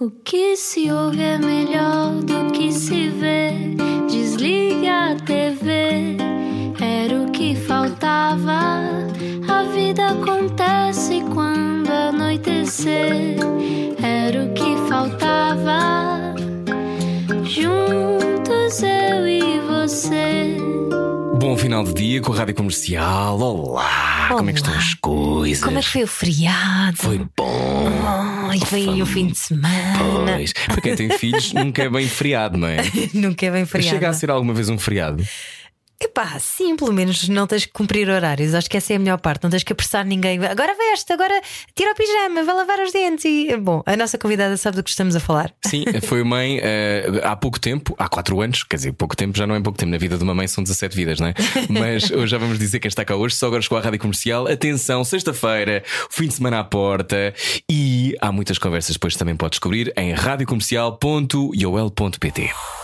O que se ouve é melhor do que se vê. Desliga a TV, era o que faltava. A vida acontece quando anoitecer, era o que faltava. Juntos eu e você. Bom final de dia com a Rádio Comercial. Olá, como é que estão as coisas? Como é que foi o feriado? Foi bom. Ai, vem aí o fim de semana. Pois, para quem tem filhos, nunca é bem feriado, não é? Nunca é bem feriado. chega a ser alguma vez um feriado? Epá, sim, pelo menos não tens que cumprir horários. Acho que essa é a melhor parte. Não tens que apressar ninguém. Agora veste, agora tira o pijama, vai lavar os dentes. E... Bom, a nossa convidada sabe do que estamos a falar. Sim, foi mãe eh, há pouco tempo, há 4 anos, quer dizer, pouco tempo já não é pouco tempo. Na vida de uma mãe são 17 vidas, não é? Mas hoje já vamos dizer quem está cá hoje, só agora com a rádio comercial. Atenção, sexta-feira, fim de semana à porta e há muitas conversas, depois também pode descobrir em radiocomercial.iol.pt.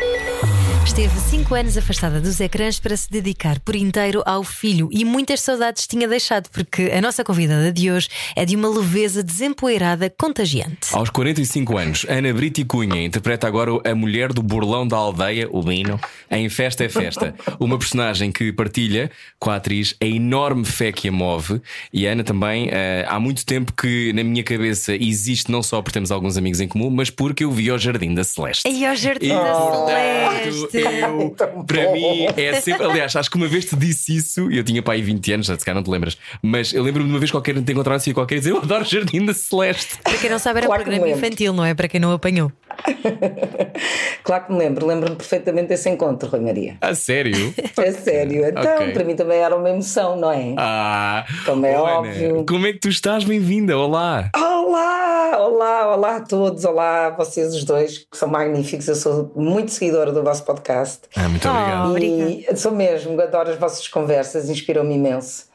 Esteve 5 anos afastada dos ecrãs para se dedicar por inteiro ao filho e muitas saudades tinha deixado, porque a nossa convidada de hoje é de uma leveza desempoeirada contagiante. Aos 45 anos, Ana Brito Cunha interpreta agora a mulher do burlão da aldeia, o Bino, em Festa é Festa. Uma personagem que partilha com a atriz a enorme fé que a move. E a Ana também, eh, há muito tempo que na minha cabeça existe, não só porque temos alguns amigos em comum, mas porque eu vi ao Jardim da Celeste. E ao Jardim E, da portanto, Celeste. Eu, para mim é sempre. Aliás, acho que uma vez te disse isso, e eu tinha para aí 20 anos, já se calhar não te lembras, mas eu lembro-me de uma vez qualquer te encontrar assim qualquer e dizer eu adoro Jardim da Celeste. Para quem não sabe, era Claro um programa infantil, não é? Para quem não apanhou. Claro que me lembro, lembro-me perfeitamente desse encontro, Rui Maria. A sério? É sério, então Ok. para mim também era uma emoção, não é? Ah, Como é Ana, óbvio. Como é que tu estás? Bem-vinda, olá. Olá, olá, olá a todos, olá a vocês os dois, que são magníficos. Eu sou muito seguidora do vosso podcast. Ah, muito Oh. obrigado. Obrigada. E sou mesmo, adoro as vossas conversas, inspiram-me imenso.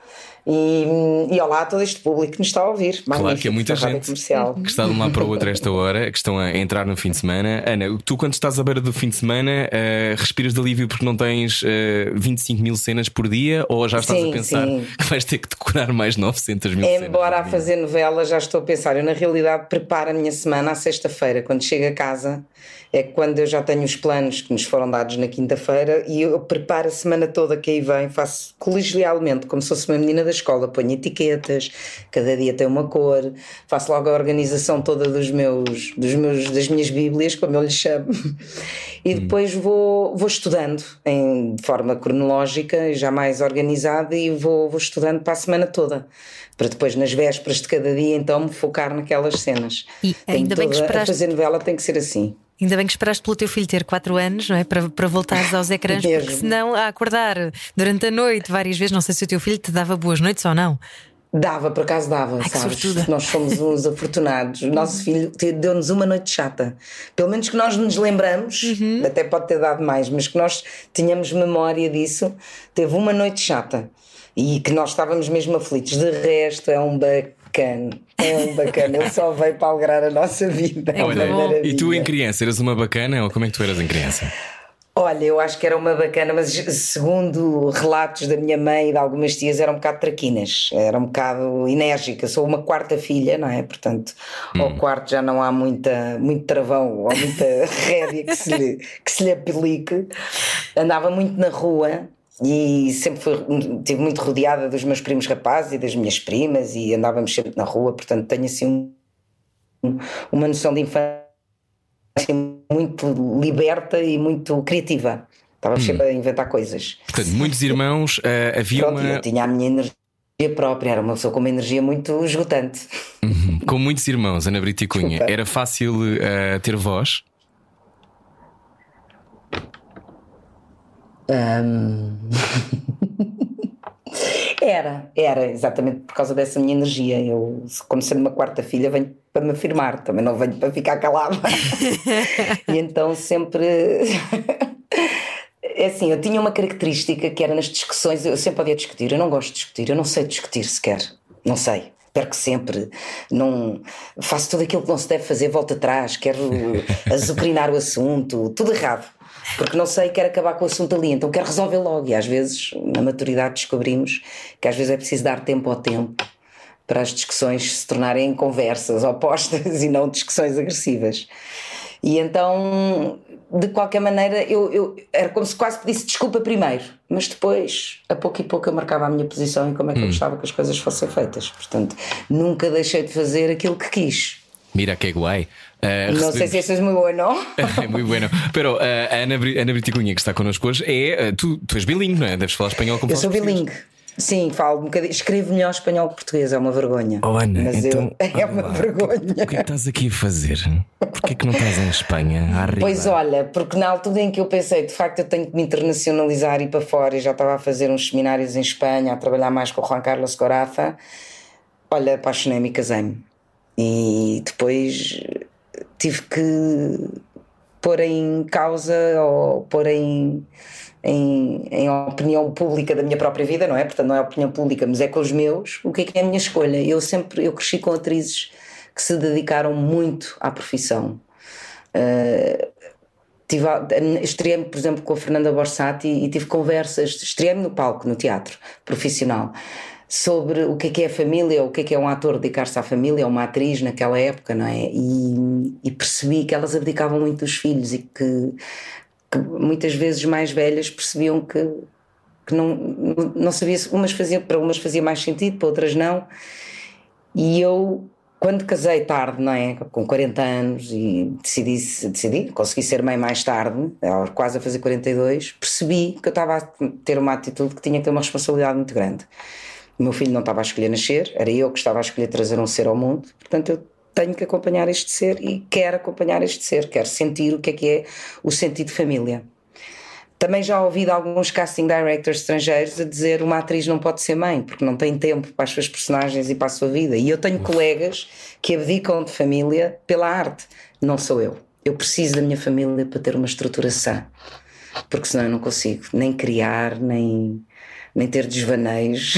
E, e olá a todo este público que nos está a ouvir. Claro que é muita gente. Comercial. Que está de um lado para o outro a esta hora, que estão a entrar no fim de semana. Ana, tu quando estás à beira do fim de semana, eh, respiras de alívio porque não tens eh, 25 mil cenas por dia ou já estás Sim, a pensar sim. que vais ter que decorar mais 900 mil cenas? Embora a fazer novela, já estou a pensar. Eu, na realidade, preparo a minha semana à sexta-feira. Quando chego a casa, é quando eu já tenho os planos que nos foram dados na quinta-feira e eu preparo a semana toda que aí vem. Faço colegialmente, como se fosse uma menina da escola. Ponho etiquetas, cada dia tem uma cor. Faço logo a organização toda dos meus, dos meus, das minhas bíblias, como eu lhes chamo. E depois vou, vou estudando em, de forma cronológica, já mais organizada, e vou, vou estudando para a semana toda para depois nas vésperas de cada dia então me focar naquelas cenas. E Tenho ainda bem que esperaste- A fazer novela tem que ser assim. Ainda bem que esperaste pelo teu filho ter 4 anos, não é? Para, para voltares aos ecrãs, porque Mesmo. senão a acordar durante a noite várias vezes, não sei se o teu filho te dava boas noites ou não. Dava, por acaso dava, Ai, sabes? Nós somos uns afortunados. O nosso filho deu-nos uma noite chata. Pelo menos que nós nos lembramos, Uhum. até pode ter dado mais, mas que nós tínhamos memória disso. Teve uma noite chata e que nós estávamos mesmo aflitos. De resto, é um bacana. É um bacana. Ele só veio para alegrar a nossa vida. É que bom. E tu em criança eras uma bacana ou como é que tu eras em criança? Olha, eu acho que era uma bacana, mas segundo relatos da minha mãe e de algumas tias, era um bocado traquinas, era um bocado enérgica. Sou uma quarta filha, não é? Portanto, ao quarto já não há muita, muito travão ou muita rédea que se, lhe, que se lhe aplique. Andava muito na rua. E sempre fui, estive muito rodeada dos meus primos rapazes e das minhas primas, e andávamos sempre na rua, portanto, tenho assim um- uma noção de infância muito liberta e muito criativa. Estava sempre a inventar coisas. Portanto, muitos irmãos, eh, havia Pronto, uma. eu tinha a minha energia própria, era uma pessoa com uma energia muito esgotante. Com muitos irmãos, Ana Brito e Cunha, Desculpa. era fácil eh, ter voz? Era, era, exatamente por causa dessa minha energia. Eu, como sendo uma quarta filha, venho para me afirmar, também não venho para ficar calada. e então sempre. É assim, eu tinha uma característica que era nas discussões, eu sempre podia discutir, eu não gosto de discutir, eu não sei discutir sequer, não sei. Perco sempre, não faço tudo aquilo que não se deve fazer, volto atrás, quero azucrinar o assunto, tudo errado. Porque não sei, quero acabar com o assunto ali, então quero resolver logo. E às vezes, na maturidade, descobrimos que às vezes é preciso dar tempo ao tempo para as discussões se tornarem conversas opostas e não discussões agressivas. E então, de qualquer maneira, eu, eu, era como se quase pedisse desculpa primeiro, mas depois, a pouco e pouco, eu marcava a minha posição e como é que hum. eu gostava que as coisas fossem feitas. Portanto, nunca deixei de fazer aquilo que quis. Mira que guay. Uh, não sei se isso é muito bueno. é muito bueno. Pero uh, a Ana, Ana que está connosco hoje, é. Uh, tu, tu és bilingue, não é? Deves falar espanhol como Eu sou bilingue. Sim, falo um bocadinho. Escrevo melhor espanhol que português, é uma vergonha. Oh, Ana, Mas então, eu... é uma vergonha. O que é que estás aqui a fazer? Porquê que não estás em Espanha? Pois olha, porque na altura em que eu pensei, de facto, eu tenho que me internacionalizar e ir para fora, e já estava a fazer uns seminários em Espanha, a trabalhar mais com o Juan Carlos Corafa, olha, apaixonei-me e casei-me. E depois tive que pôr em causa ou pôr em em, em opinião pública da minha própria vida, não é? Portanto, não é opinião pública, mas é com os meus, o que é que é a minha escolha? Eu sempre, eu cresci com atrizes que se dedicaram muito à profissão. Uh, estreiei-me, por exemplo, com a Fernanda Borsati e tive conversas, estreiei-me no palco, no teatro profissional, sobre o que é que é a família, o que é que é um ator dedicar-se à família, uma atriz naquela época, não é? E, e percebi que elas abdicavam muito dos filhos e que que muitas vezes mais velhas percebiam que, que não, não sabia se umas faziam, para umas fazia mais sentido, para outras não. E eu, quando casei tarde, não é? Com 40 anos e decidi, decidi consegui ser mãe mais tarde, quase a fazer 42, percebi que eu estava a ter uma atitude que tinha que ter uma responsabilidade muito grande. O meu filho não estava a escolher nascer, era eu que estava a escolher trazer um ser ao mundo, portanto eu tenho que acompanhar este ser e quero acompanhar este ser, quero sentir o que é que é o sentido de família. Também já ouvi de alguns casting directors estrangeiros a dizer uma atriz não pode ser mãe porque não tem tempo para as suas personagens e para a sua vida. E eu tenho colegas que abdicam de família pela arte. Não sou eu. Eu preciso da minha família para ter uma estrutura sã, porque senão eu não consigo nem criar, nem nem ter desvaneios.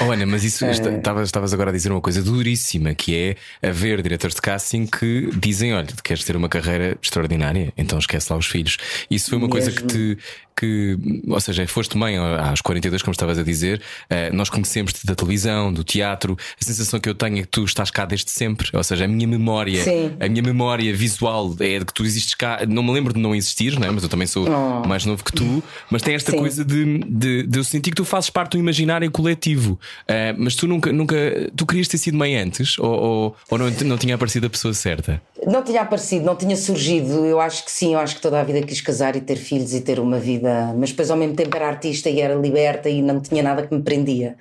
Oh, Ana, mas isso estavas, estavas agora a dizer uma coisa duríssima que é haver diretores de casting que dizem: olha, queres ter uma carreira extraordinária, então esquece lá os filhos. Isso foi uma Mesmo. coisa que te, que, ou seja, foste mãe aos 42, como estavas a dizer, uh, nós conhecemos-te da televisão, do teatro. A sensação que eu tenho é que tu estás cá desde sempre, ou seja, a minha memória, Sim. a minha memória visual é de que tu existes cá. Não me lembro de não existir, não é? mas eu também sou oh. mais novo que tu. Mas tem esta Sim. coisa de, de, de, eu sentir que tu fazes parte do imaginário coletivo. Uh, mas tu nunca, nunca, tu querias ter sido mãe antes ou, ou, ou não, não tinha aparecido a pessoa certa? Não tinha aparecido, não tinha surgido. Eu acho que sim, eu acho que toda a vida quis casar e ter filhos e ter uma vida, mas depois ao mesmo tempo era artista e era liberta e não tinha nada que me prendia.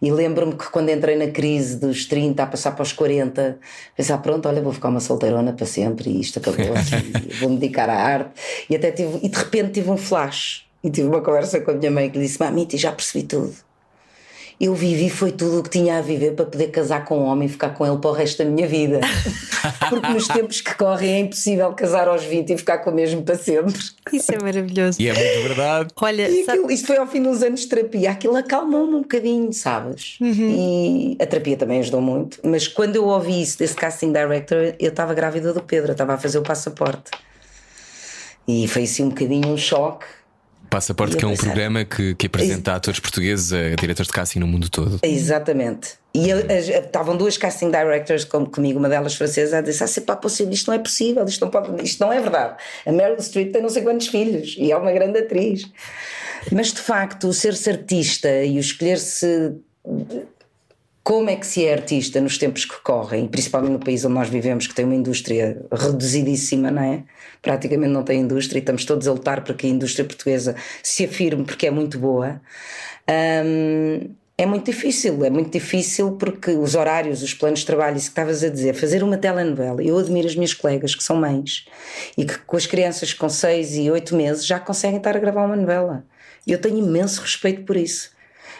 E lembro-me que quando entrei na crise dos 30 a passar para os 40, pensar, pronto, olha, vou ficar uma solteirona para sempre e isto acabou, vou-me dedicar à arte. E até tive, e de repente tive um flash. E tive uma conversa com a minha mãe que lhe disse: Mamita, já percebi tudo eu vivi foi tudo o que tinha a viver para poder casar com um homem e ficar com ele para o resto da minha vida. Porque nos tempos que correm é impossível casar aos 20 e ficar com o mesmo para sempre. Isso é maravilhoso. E é muito verdade. Olha, e aquilo, isto foi ao fim dos anos de terapia. Aquilo acalmou-me um bocadinho, sabes? Uhum. E a terapia também ajudou muito. Mas quando eu ouvi isso desse casting director, eu estava grávida do Pedro, eu estava a fazer o passaporte. E foi assim um bocadinho um choque Passaporte, que é um pensar, programa que, que apresenta Ex atores portugueses a diretores de casting no mundo todo. Exatamente. E estavam duas casting directors com, comigo, uma delas francesa, a dizer: Ah, se pá, possível, isto não é possível, isto não, pode, isto não é verdade. A Meryl Streep tem não sei quantos filhos e é uma grande atriz. Mas de facto, o ser-se artista e o escolher-se como é que se é artista nos tempos que correm, principalmente no país onde nós vivemos, que tem uma indústria reduzidíssima, não é? Praticamente não tem indústria e estamos todos a lutar para que a indústria portuguesa se afirme porque é muito boa. É muito difícil, é muito difícil porque os horários, os planos de trabalho, isso que estavas a dizer, fazer uma telenovela. Eu admiro as minhas colegas que são mães e que com as crianças com 6 e 8 meses já conseguem estar a gravar uma novela. Eu tenho imenso respeito por isso.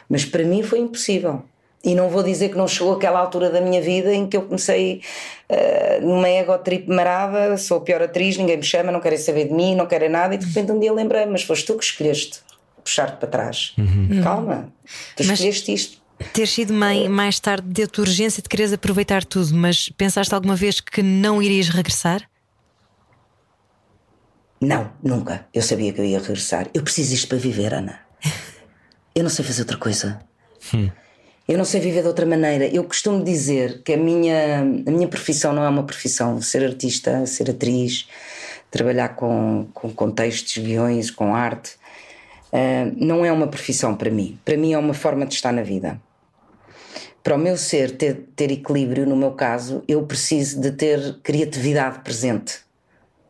Mas para mim foi impossível. E não vou dizer que não chegou aquela altura da minha vida em que eu comecei uh, numa ego trip marada, sou a pior atriz, ninguém me chama, não querem saber de mim, não querem nada, e de repente um dia lembrei, mas foste tu que escolheste puxar-te para trás. Uhum. Calma, tu mas... escolheste isto. Ter sido mãe mais tarde deu-te urgência de quereres aproveitar tudo, mas pensaste alguma vez que não irias regressar? Não, nunca. Eu sabia que eu ia regressar. Eu preciso disto para viver, Ana. Eu não sei fazer outra coisa. Hum. Eu não sei viver de outra maneira. Eu costumo dizer que a minha, a minha profissão não é uma profissão. Ser artista, ser atriz, trabalhar com, com contextos, guiões, com arte, uh, não é uma profissão para mim. Para mim é uma forma de estar na vida. Para o meu ser ter, ter equilíbrio, no meu caso, eu preciso de ter criatividade presente.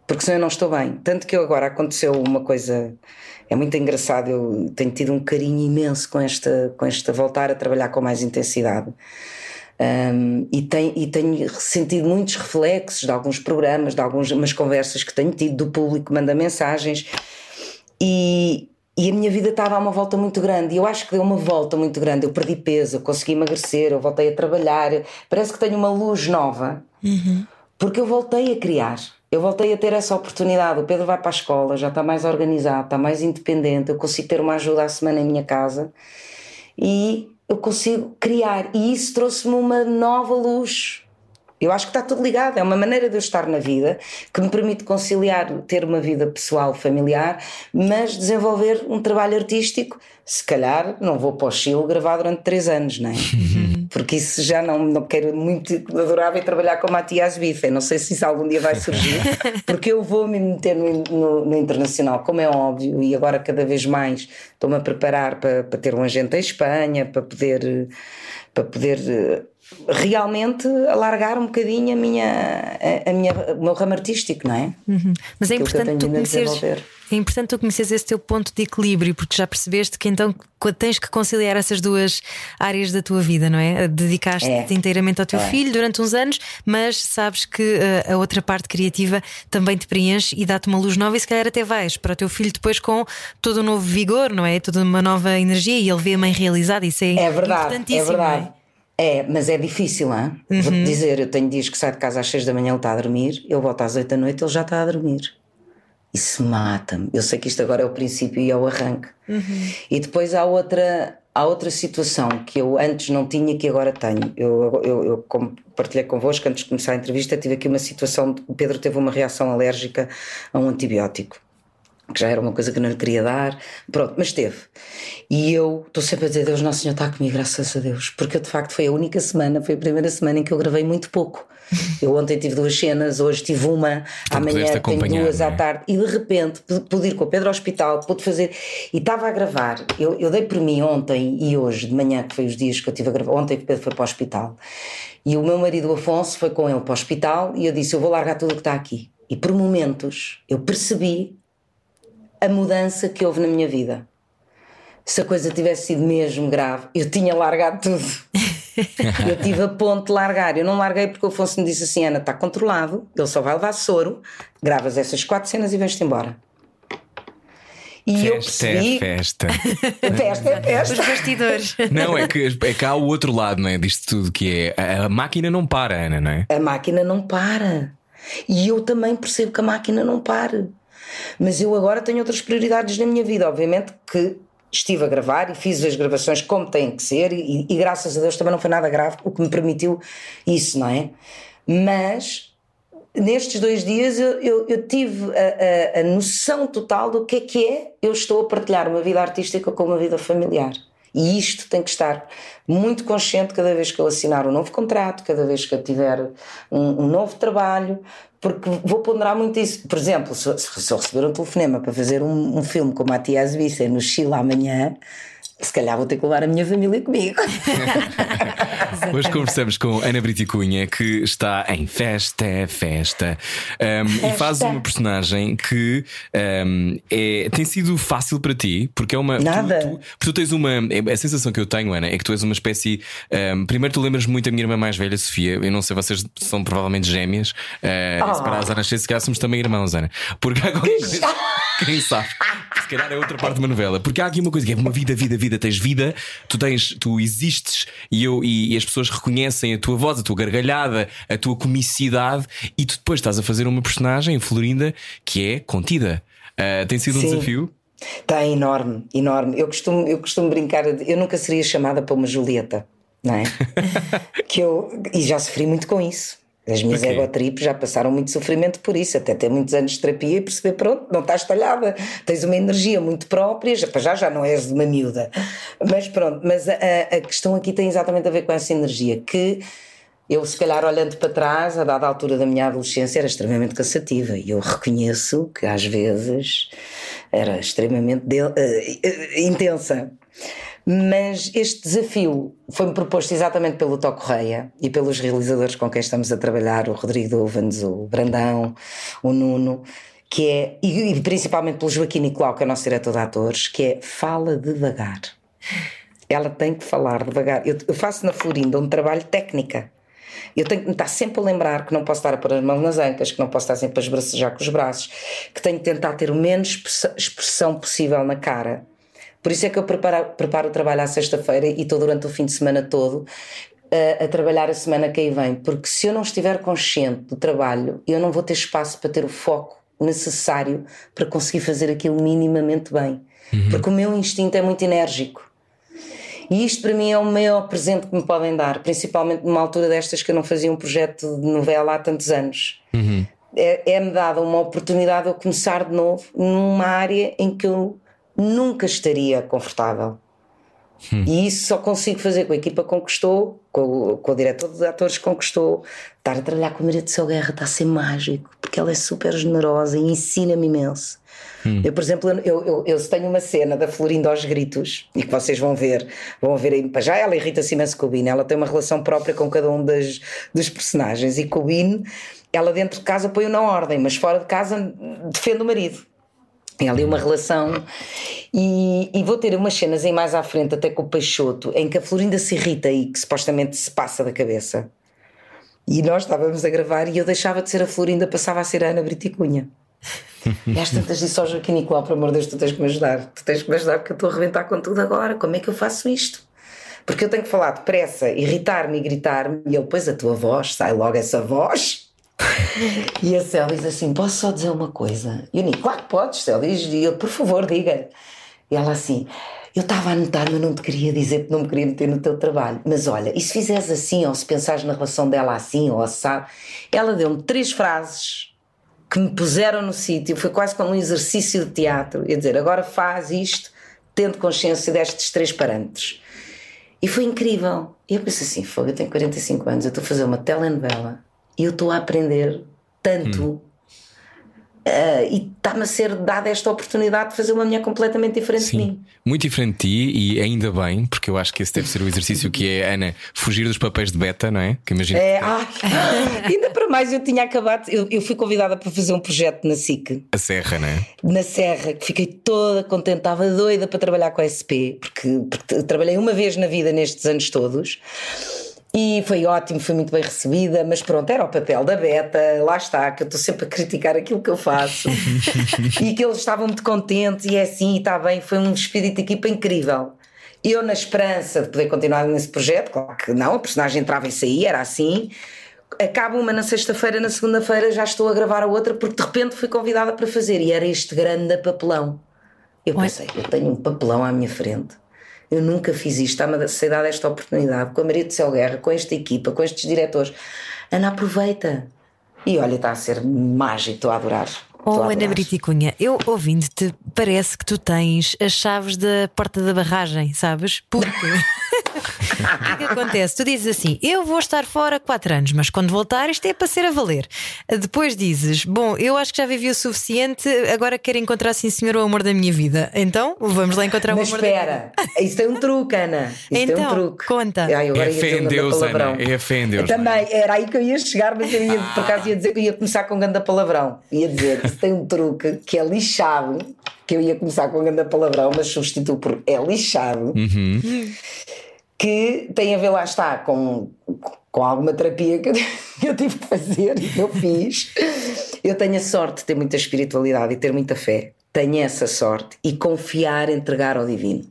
Porque senão eu não estou bem. Tanto que agora aconteceu uma coisa é muito engraçado. Eu tenho tido um carinho imenso com esta, com esta voltar a trabalhar com mais intensidade. Um, e, tem, e tenho sentido muitos reflexos de alguns programas, de algumas conversas que tenho tido do público que manda mensagens. E, e a minha vida estava a uma volta muito grande. E eu acho que deu uma volta muito grande. Eu perdi peso, eu consegui emagrecer, eu voltei a trabalhar. Parece que tenho uma luz nova, uhum. porque eu voltei a criar. Eu voltei a ter essa oportunidade. O Pedro vai para a escola, já está mais organizado, está mais independente. Eu consigo ter uma ajuda à semana em minha casa e eu consigo criar. E isso trouxe-me uma nova luz. Eu acho que está tudo ligado, é uma maneira de eu estar na vida que me permite conciliar ter uma vida pessoal, familiar, mas desenvolver um trabalho artístico. Se calhar não vou para o Chile gravar durante três anos, não é? Porque isso já não, não quero muito, adorava trabalhar com Matias Bife. Não sei se isso algum dia vai surgir, porque eu vou me meter no, no, no, internacional, como é óbvio, e agora cada vez mais estou-me a preparar para, para ter um agente em Espanha, para poder, para poder realmente alargar um bocadinho a minha, a, a minha, o meu ramo artístico, não é? Uhum. Mas é importante tu conheceres. É importante tu conheceres esse teu ponto de equilíbrio, porque já percebeste que então tens que conciliar essas duas áreas da tua vida, não é? Dedicaste-te é. inteiramente ao teu é. filho durante uns anos, mas sabes que uh, a outra parte criativa também te preenche e dá-te uma luz nova, e se calhar até vais para o teu filho depois com todo um novo vigor, não é? Toda uma nova energia e ele vê a mãe realizada. Isso é, é verdade, é importantíssimo. É verdade. É, mas é difícil, hein? Uhum. Vou-te dizer, eu tenho dias que saio de casa às 6 da manhã, ele está a dormir, eu volto às 8 da noite, ele já está a dormir. Isso mata-me. Eu sei que isto agora é o princípio e é o arranque. Uhum. E depois há outra, há outra situação que eu antes não tinha que agora tenho. Eu, eu, eu como partilhei convosco antes de começar a entrevista, tive aqui uma situação. O Pedro teve uma reação alérgica a um antibiótico que já era uma coisa que não lhe queria dar, pronto, mas teve. E eu estou sempre a dizer: Deus, Nosso Senhor está comigo, graças a Deus, porque de facto foi a única semana, foi a primeira semana em que eu gravei muito pouco. Eu ontem tive duas cenas, hoje tive uma, tu amanhã tenho duas é? à tarde, e de repente pude ir com o Pedro ao hospital, pude fazer, e estava a gravar. Eu, eu dei por mim ontem e hoje, de manhã, que foi os dias que eu tive a gravar, ontem que o Pedro foi para o hospital, e o meu marido Afonso foi com ele para o hospital, e eu disse: Eu vou largar tudo o que está aqui. E por momentos eu percebi a mudança que houve na minha vida. Se a coisa tivesse sido mesmo grave, eu tinha largado tudo. eu tive a ponto de largar. Eu não larguei porque o Afonso me disse assim: Ana, está controlado, ele só vai levar soro, gravas essas quatro cenas e vens-te embora. E festa eu percebi... é festa. festa é festa. Os bastidores. Não, é que, é que há o outro lado não é, disto tudo, que é a, a máquina não para, Ana, não é? A máquina não para. E eu também percebo que a máquina não para. Mas eu agora tenho outras prioridades na minha vida. Obviamente que estive a gravar e fiz as gravações como tem que ser, e, e, graças a Deus também não foi nada grave, o que me permitiu isso, não é? Mas nestes dois dias eu, eu, eu tive a, a, a, noção total do que é que é eu estou a partilhar uma vida artística com uma vida familiar. E isto tem que estar muito consciente cada vez que eu assinar um novo contrato, cada vez que eu tiver um, um novo trabalho, porque vou ponderar muito isso. Por exemplo, se, se eu receber um telefonema para fazer um, um filme com Matias Vissa no Chile amanhã, se calhar vou ter que levar a minha família comigo. Hoje conversamos com Ana Briti Cunha, que está em Festa é Festa, um, festa. e faz uma personagem que um, é, tem sido fácil para ti, porque é uma. Nada. Tu, tu, tu, tens uma. É, a sensação que eu tenho, Ana, é que tu és uma espécie. Um, primeiro, tu lembras muito a minha irmã mais velha, Sofia. Eu não sei, vocês são provavelmente gêmeas. Uh, oh. Separadas nascer, se calhar somos também irmãos, Ana. Porque há qualquer coisa. Quem sabe? Se calhar é outra parte de uma novela. Porque há aqui uma coisa que é uma vida, vida, vida vida, tens vida, tu tens, tu existes e, eu, e, e, as pessoas reconhecem a tua voz, a tua gargalhada, a tua comicidade, e tu depois estás a fazer uma personagem, Florinda, que é contida. Uh, tem sido um Sim. desafio? Está enorme, enorme. Eu costumo, eu costumo brincar, eu nunca seria chamada para uma Julieta, não é? que eu, e já sofri muito com isso. As minhas Ok. egotrips já passaram muito sofrimento por isso, até ter muitos anos de terapia e perceber, pronto, não estás talhada, tens uma energia muito própria, já, já já não és uma miúda. Mas pronto, mas a, a- questão aqui tem exatamente a ver com essa energia que eu, se calhar, olhando para trás, a dada altura da minha adolescência, era extremamente cansativa e eu reconheço que às vezes era extremamente de- eh, eh, intensa. Mas este desafio foi-me proposto exatamente pelo Tó Correia e pelos realizadores com quem estamos a trabalhar, o Rodrigo Dovans, o Brandão, o Nuno, que é, e, principalmente pelo Joaquim Nicolau, que é o nosso diretor de atores, que é fala devagar. Ela tem que falar devagar. Eu, eu faço na Florinda um trabalho técnica. Eu tenho que me estar sempre a lembrar que não posso estar a pôr as mãos nas ancas, que não posso estar sempre a esbracejar com os braços, que tenho que tentar ter o menos expressão possível na cara. Por isso é que eu preparo, preparo o trabalho à sexta-feira e estou durante o fim de semana todo a, a trabalhar a semana que aí vem. Porque se eu não estiver consciente do trabalho, eu não vou ter espaço para ter o foco necessário para conseguir fazer aquilo minimamente bem. Porque o meu instinto é muito enérgico. E isto para mim é o maior presente que me podem dar, principalmente numa altura destas que eu não fazia um projeto de novela há tantos anos. É- É-me dada uma oportunidade de eu começar de novo numa área em que eu nunca estaria confortável. E isso só consigo fazer com a equipa que conquistou, com, o- com o diretor de atores que conquistou. Estar a trabalhar com a Maria de Céu Guerra está a ser mágico, porque ela é super generosa e ensina-me imenso. Eu, por exemplo, eu, eu, eu tenho uma cena da Florinda aos gritos e que vocês vão ver, vão ver aí para já, ela irrita-se imenso com o Bino, ela tem uma relação própria com cada um das, dos personagens e com o Bino, ela dentro de casa põe-o na ordem, mas fora de casa defende o marido. Tem ali uma relação e, e vou ter umas cenas aí mais à frente, até com o Peixoto, em que a Florinda se irrita e que supostamente se passa da cabeça. E nós estávamos a gravar e eu deixava de ser a Florinda, passava a ser a Ana Briticunha. E às tantas disse ao Joaquim Nicolau, por amor de Deus, tu tens que me ajudar. Tu tens que me ajudar porque eu estou a arrebentar com tudo agora. Como é que eu faço isto? Porque eu tenho que falar depressa, irritar-me e gritar-me. E ele, pois a tua voz, sai logo essa voz. E a Célia diz assim: Posso só dizer uma coisa? E eu digo: Claro que podes, Célia. E eu, por favor, diga. E ela assim: Eu estava a anotar, mas não te queria dizer porque não me queria meter no teu trabalho. Mas olha, e se fizeres assim, ou se pensares na relação dela assim, ou assado? Ela deu-me três frases que me puseram no sítio. Foi quase como um exercício de teatro. Ia dizer: Agora faz isto, tendo consciência destes três parâmetros. E foi incrível. E eu pensei assim: Fogo, eu tenho 45 anos, eu estou a fazer uma telenovela e eu estou a aprender tanto. Ah, e está-me a ser dada esta oportunidade de fazer uma mulher completamente diferente de mim. Muito diferente de ti e ainda bem, porque eu acho que esse deve ser o exercício que é, Ana, fugir dos papéis de beta, não é? Que imagino. É, ai, ainda para mais, eu tinha acabado, eu, eu fui convidada para fazer um projeto na SIC, A serra, não é? na Serra, que fiquei toda contente, estava doida para trabalhar com a SP, porque, porque trabalhei uma vez na vida nestes anos todos. E foi ótimo, foi muito bem recebida, mas pronto, era o papel da Beta, lá está, que eu estou sempre a criticar aquilo que eu faço. e que eles estavam muito contentes, e é assim, e está bem, foi um espírito de equipa incrível. Eu, na esperança de poder continuar nesse projeto, claro que não, a personagem entrava e saía, era assim. Acaba uma na sexta-feira, na segunda-feira já estou a gravar a outra, porque de repente fui convidada para fazer, e era este grande papelão. Eu pensei, eu tenho um papelão à minha frente. Eu nunca fiz isto, está-me a ser dada esta oportunidade com a Maria de Céu Guerra, com esta equipa, com estes diretores. Ana, aproveita. E olha, está a ser mágico, estou a adorar. Oh, Ana. Briticunha, eu ouvindo-te, parece que tu tens as chaves da porta da barragem, sabes? Porque. o que é que acontece? Tu dizes assim: eu vou estar fora 4 anos, mas quando voltar, isto é para ser a valer. Depois dizes: bom, eu acho que já vivi o suficiente, agora quero encontrar, sim, senhor, o amor da minha vida. Então, vamos lá encontrar Mas o amor da minha vida. espera, isso tem um truque, Ana. Isso tem Então, um truque. conta. Ai, agora É fé em um Deus, palavrão. Ana, é fé em Deus, é? Também, era aí que eu ia chegar, mas eu ia, por acaso ia dizer que eu ia começar com um grande palavrão. Ia dizer, isso tem um truque que é lixado, que eu ia começar com um grande palavrão, mas substituo por é lixado. Que tem a ver, lá está, com, com alguma terapia que eu, tive que fazer e que eu fiz. Eu tenho a sorte de ter muita espiritualidade e ter muita fé. Tenho essa sorte e confiar, entregar ao divino.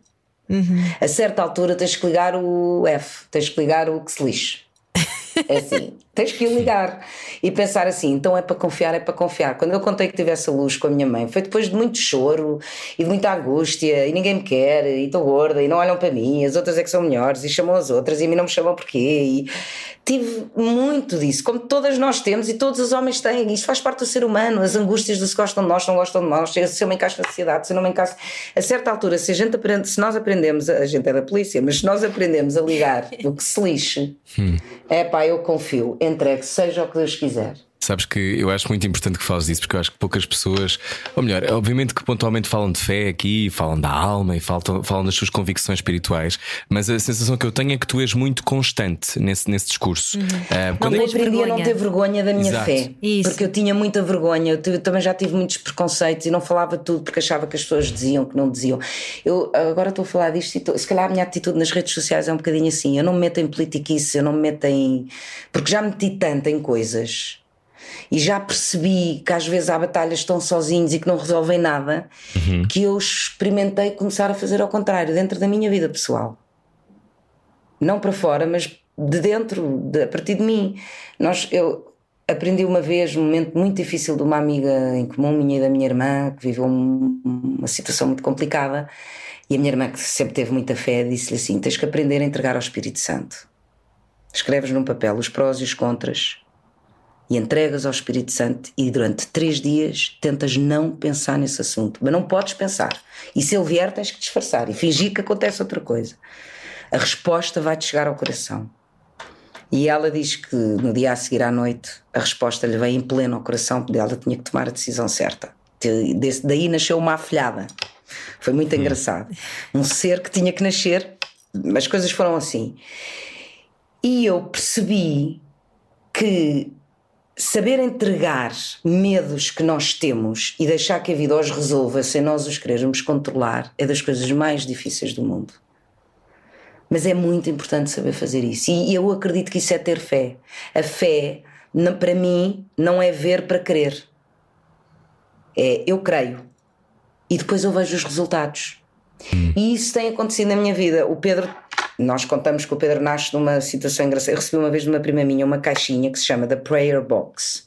A certa altura tens que ligar o F, tens que ligar o que se lixe. É assim, tens que ligar e pensar assim, então é para confiar, é para confiar. Quando eu contei que tivesse a luz com a minha mãe, foi depois de muito choro e de muita angústia, e ninguém me quer, e estou gorda, e não olham para mim, as outras é que são melhores, e chamam as outras, e a mim não me chamam porquê. E tive muito disso, como todas nós temos e todos os homens têm. Isso faz parte do ser humano, as angústias de se gostam de nós, se não gostam de nós, se eu me encaixo na sociedade, se eu não me encaixo. A certa altura, se a gente aprende, se nós aprendemos, a gente é da polícia, mas se nós aprendemos a ligar o que se lixe, hum. é pá, eu confio, entregue, seja o que Deus quiser. Sabes que eu acho muito importante que fales disso, porque eu acho que poucas pessoas, ou melhor, obviamente que pontualmente falam de fé aqui, falam da alma e falam, falam das suas convicções espirituais, mas a sensação que eu tenho é que tu és muito constante nesse, nesse discurso. Uhum. Uh, quando eu aprendi a não ter vergonha da minha Exato. fé, Isso. porque eu tinha muita vergonha, eu, eu também já tive muitos preconceitos e não falava tudo porque achava que as pessoas diziam que não diziam. Eu agora estou a falar disto e estou, se calhar a minha atitude nas redes sociais é um bocadinho assim, eu não me meto em politiquice, eu não me meto em. porque já meti tanto em coisas e já percebi que às vezes há batalhas estão sozinhos e que não resolvem nada, uhum. que eu experimentei começar a fazer ao contrário, dentro da minha vida pessoal. Não para fora, mas de dentro, de, a partir de mim. Nós, eu aprendi uma vez um momento muito difícil de uma amiga em comum, minha e da minha irmã, que viveu um, uma situação muito complicada. E a minha irmã, que sempre teve muita fé, disse-lhe assim: tens que aprender a entregar ao Espírito Santo. Escreves num papel os prós e os contras e entregas ao Espírito Santo e durante três dias tentas não pensar nesse assunto. Mas não podes pensar. E se ele vier, tens que disfarçar e fingir que acontece outra coisa. A resposta vai-te chegar ao coração. E ela diz que no dia a seguir à noite a resposta lhe veio em pleno ao coração, porque ela tinha que tomar a decisão certa. Daí nasceu uma afilhada. Foi muito hum. engraçado. Um ser que tinha que nascer, as coisas foram assim. E eu percebi que saber entregar medos que nós temos e deixar que a vida os resolva sem nós os querermos controlar é das coisas mais difíceis do mundo. Mas é muito importante saber fazer isso. E eu acredito que isso é ter fé. A fé, para mim, não é ver para crer. É eu creio. E depois eu vejo os resultados. Hum. E isso tem acontecido na minha vida. O Pedro nós contamos que o Pedro nasce numa situação engraçada. Eu recebi uma vez de uma prima minha uma caixinha que se chama The Prayer Box.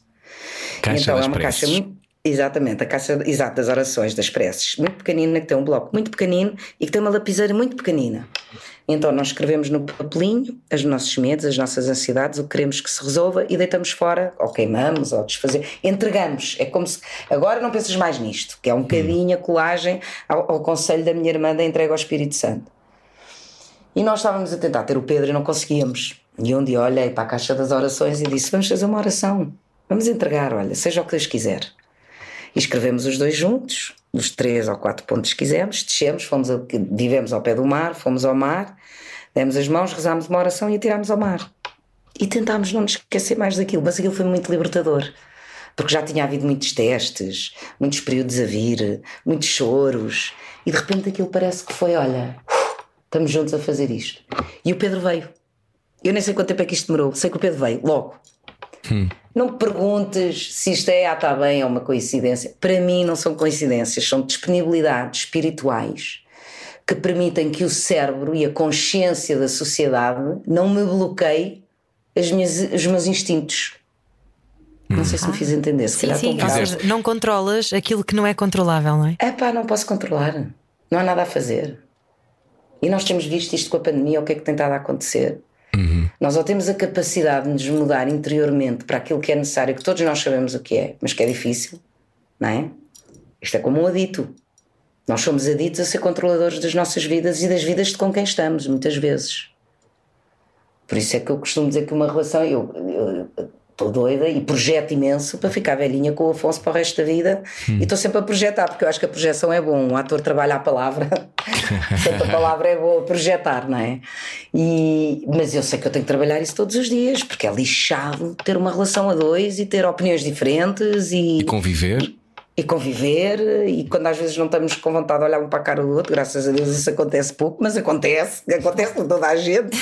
Caixa então é uma preces. caixa muito. Exatamente, a caixa exata das orações, das preces, muito pequenina, que tem um bloco muito pequenino e que tem uma lapiseira muito pequenina. Então nós escrevemos no papelinho os nossos medos, as nossas ansiedades, o que queremos que se resolva e deitamos fora, ou queimamos, ou desfazer. Entregamos. É como se. Agora não pensas mais nisto, que é um bocadinho a colagem ao, ao conselho da minha irmã da entrega ao Espírito Santo. E nós estávamos a tentar ter o Pedro e não conseguíamos. E um dia olhei para a caixa das orações e disse: Vamos fazer uma oração, vamos entregar, olha, seja o que Deus quiser. E escrevemos os dois juntos, dos três ou quatro pontos que quisemos, descemos, fomos a, vivemos ao pé do mar, fomos ao mar, demos as mãos, rezámos uma oração e atirámos ao mar. E tentámos não nos esquecer mais daquilo, mas aquilo foi muito libertador. Porque já tinha havido muitos testes, muitos períodos a vir, muitos choros, e de repente aquilo parece que foi: olha, Estamos juntos a fazer isto. E o Pedro veio. Eu nem sei quanto tempo é que isto demorou. Sei que o Pedro veio, logo. Hum. Não me perguntes se isto é, ah, está bem, é uma coincidência. Para mim, não são coincidências, são disponibilidades espirituais que permitem que o cérebro e a consciência da sociedade não me bloqueiem as minhas, os meus instintos. Não sei se me fiz entender. Se sim, sim. Ou seja, não controlas aquilo que não é controlável, não é? É pá, não posso controlar. Não há nada a fazer. E nós temos visto isto com a pandemia, o que é que tem estado a acontecer. Uhum. Nós ou temos a capacidade de nos mudar interiormente para aquilo que é necessário, que todos nós sabemos o que é, mas que é difícil, não é? Isto é como um adito. Nós somos aditos a ser controladores das nossas vidas e das vidas de com quem estamos, muitas vezes. Por isso é que eu costumo dizer que uma relação. Eu, eu, estou doida e projeto imenso para ficar velhinha com o Afonso para o resto da vida hum. e estou sempre a projetar, porque eu acho que a projeção é bom, o ator trabalha a palavra, sempre a palavra é boa, projetar, não é? E, mas eu sei que eu tenho que trabalhar isso todos os dias, porque é lixado ter uma relação a dois e ter opiniões diferentes e, e conviver. E conviver, e quando às vezes não estamos com vontade de olhar um para a cara do outro, graças a Deus isso acontece pouco, mas acontece, acontece com toda a gente.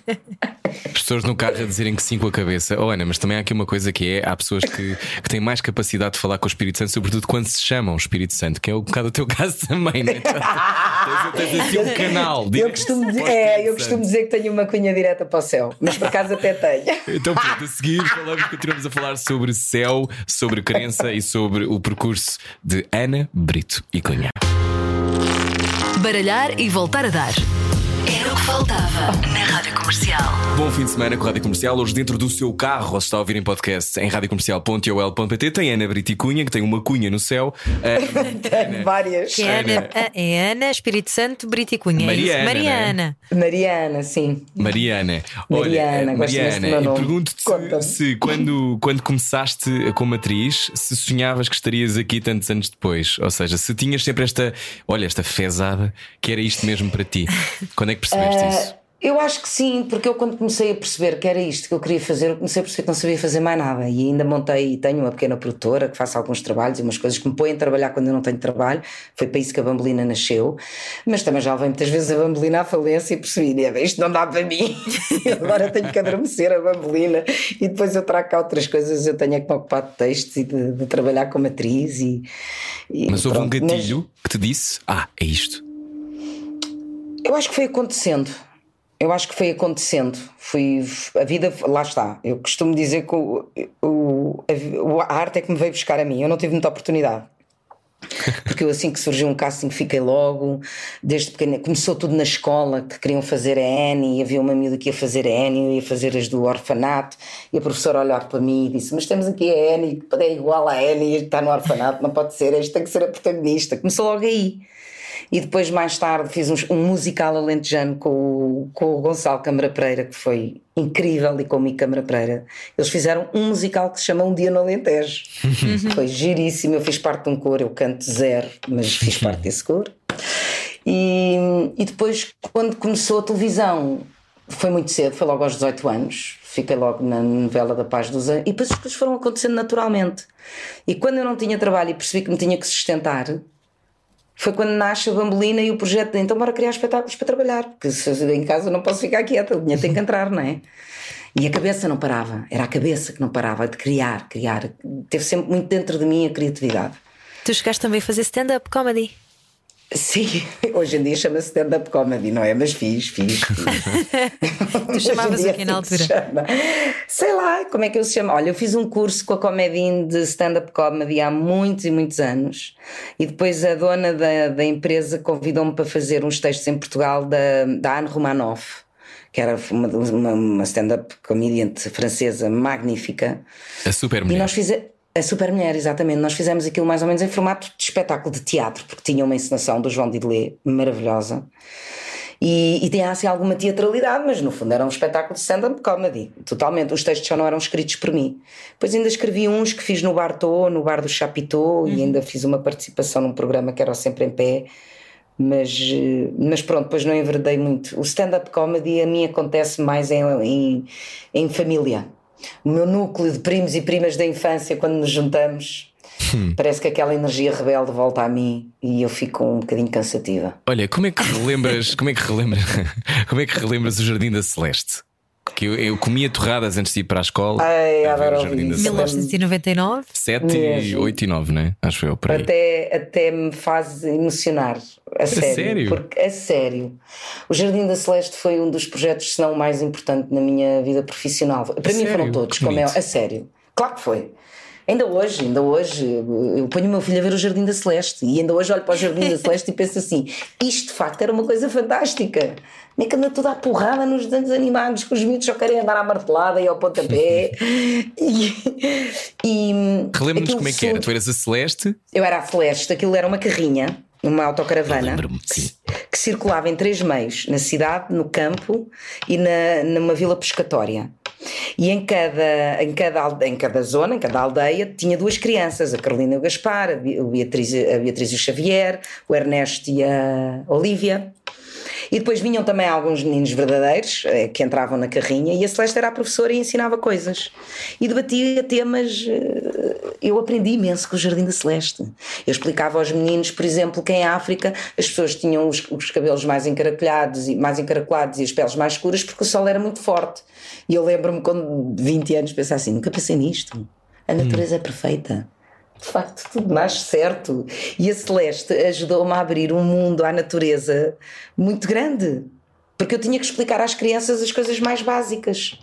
As pessoas no carro a dizerem que sim com a cabeça. Oh, Ana, mas também há aqui uma coisa que é: há pessoas que, que têm mais capacidade de falar com o Espírito Santo, sobretudo quando se chamam o Espírito Santo, que é um bocado o teu caso também, né? tens, tens assim um canal. Eu costumo, dizer, é, eu costumo dizer que tenho uma cunha direta para o céu, mas por acaso até tenho. Então, pronto, a seguir falamos, continuamos a falar sobre céu, sobre crença e sobre o percurso de Ana Brito e Cunha. Baralhar e voltar a dar. Era o que faltava na Rádio Comercial. Bom fim de semana com a Rádio Comercial. Hoje, dentro do seu carro, ou se está a ouvir em podcast em radiocomercial.ol.pt, tem Ana Brito e Cunha, que tem uma cunha no céu. tem várias. Que é Ana, é Ana, Espírito Santo, Brito e Cunha. Mariana. É Mariana. Né? Mariana, sim. Mariana. Olha, Mariana, Mariana, pergunto-te se, se, quando, quando começaste como atriz, se sonhavas que estarias aqui tantos anos depois. Ou seja, se tinhas sempre esta, olha, esta fezada que era isto mesmo para ti. Quando é que percebeste uh, isso? Eu acho que sim, porque eu quando comecei a perceber que era isto que eu queria fazer, eu comecei a perceber que não sabia fazer mais nada. E ainda montei, tenho uma pequena produtora que faça alguns trabalhos e umas coisas que me põem a trabalhar quando eu não tenho trabalho. Foi para isso que a Bambolina nasceu. Mas também já levei muitas vezes a Bambolina à falência e percebi, né, isto não dá para mim. Agora tenho que adormecer a Bambolina e depois eu trago cá outras coisas. Eu tenho é que me ocupar de textos e de, de trabalhar como atriz. E, e Mas houve pronto. um gatilho Mas... que te disse: Ah, é isto. Eu acho que foi acontecendo. Eu acho que foi acontecendo. Fui, a vida, lá está. Eu costumo dizer que o, o, a, a arte é que me veio buscar a mim. Eu não tive muita oportunidade. Porque eu, assim que surgiu um casting, fiquei logo. Desde pequena, começou tudo na escola, que queriam fazer a Annie, havia uma amiga que ia fazer a Annie, eu ia fazer as do orfanato. E a professora olhar para mim e disse: Mas temos aqui a Annie, que é igual à Annie, está no orfanato, não pode ser, este tem que ser a protagonista. Começou logo aí. E depois, mais tarde, fiz um, um musical alentejano com o, com o Gonçalo Câmara Pereira, que foi incrível, e com o Mico Câmara Pereira. Eles fizeram um musical que se chama Um Dia no Alentejo. foi giríssimo. Eu fiz parte de um coro, eu canto zero, mas fiz parte desse coro. E, e depois, quando começou a televisão, foi muito cedo, foi logo aos 18 anos. Fiquei logo na novela da Paz dos Anos. E depois as coisas foram acontecendo naturalmente. E quando eu não tinha trabalho e percebi que me tinha que sustentar, foi quando nasce a Bambolina e o projeto de então bora criar espetáculos para trabalhar, porque se em casa não posso ficar quieta, o dinheiro tem que entrar, não é? E a cabeça não parava, era a cabeça que não parava de criar, criar. Teve sempre muito dentro de mim a criatividade. Tu chegaste também a fazer stand-up comedy? Sim, hoje em dia chama-se stand-up comedy, não é? Mas fiz, fiz. fiz. tu chamavas o que na altura? Sei lá, como é que eu se chama? Olha, eu fiz um curso com a Comedin de stand-up comedy há muitos e muitos anos e depois a dona da, da empresa convidou-me para fazer uns textos em Portugal da, da Anne Romanoff que era uma, uma, uma stand-up comediante francesa magnífica. A super mulher. E nós fizemos a Super Mulher, exatamente. Nós fizemos aquilo mais ou menos em formato de espetáculo de teatro, porque tinha uma encenação do João Didelé maravilhosa. E, e tinha assim alguma teatralidade, mas no fundo era um espetáculo de stand-up comedy, totalmente. Os textos já não eram escritos por mim. Depois ainda escrevi uns que fiz no Bartô, no bar do Chapitô, uhum. e ainda fiz uma participação num programa que era sempre em pé. Mas, mas pronto, depois não enverdei muito. O stand-up comedy a mim acontece mais em, em, em família o meu núcleo de primos e primas da infância, quando nos juntamos, hum. parece que aquela energia rebelde volta a mim e eu fico um bocadinho cansativa. Olha, como é que relembras, como é que relembras, como é que relembras o Jardim da Celeste? Que eu, eu, comia torradas antes de ir para a escola. Ai, adoro ouvir 1999? 7, 8 e 9, né? Acho eu, por aí. Até, até me faz emocionar. A, sério, sério? Porque, a sério. O Jardim da Celeste foi um dos projetos, se não o mais importante na minha vida profissional. Para a mim sério? foram todos, como é. A sério. Claro que foi. Ainda hoje, ainda hoje, eu ponho o meu filho a ver o Jardim da Celeste e ainda hoje olho para o Jardim da Celeste e penso assim: isto de facto era uma coisa fantástica. Como é que anda tudo à porrada nos desenhos animados, que os miúdos só querem andar à martelada e ao pontapé. e, e Relembra-nos como é que era? Tu eras a Celeste? Eu era a Celeste, aquilo era uma carrinha uma autocaravana que, que, circulava em três meios, na cidade, no campo e na, numa vila pescatória. E em cada, em, cada, em cada zona, em cada aldeia, tinha duas crianças, a Carolina e o Gaspar, a Beatriz, a Beatriz e o Xavier, o Ernesto e a Olívia. E depois vinham também alguns meninos verdadeiros eh, que entravam na carrinha e a Celeste era a professora e ensinava coisas. E debatia temas. eh, Eu aprendi imenso com o Jardim da Celeste. Eu explicava aos meninos, por exemplo, que em África as pessoas tinham os, os cabelos mais encaracolados, e, mais encaracolados e as peles mais escuras porque o sol era muito forte. E eu lembro-me com 20 anos pensar assim: nunca pensei nisto. A natureza é perfeita. De facto, tudo nasce certo. E a Celeste ajudou-me a abrir um mundo à natureza muito grande. Porque eu tinha que explicar às crianças as coisas mais básicas.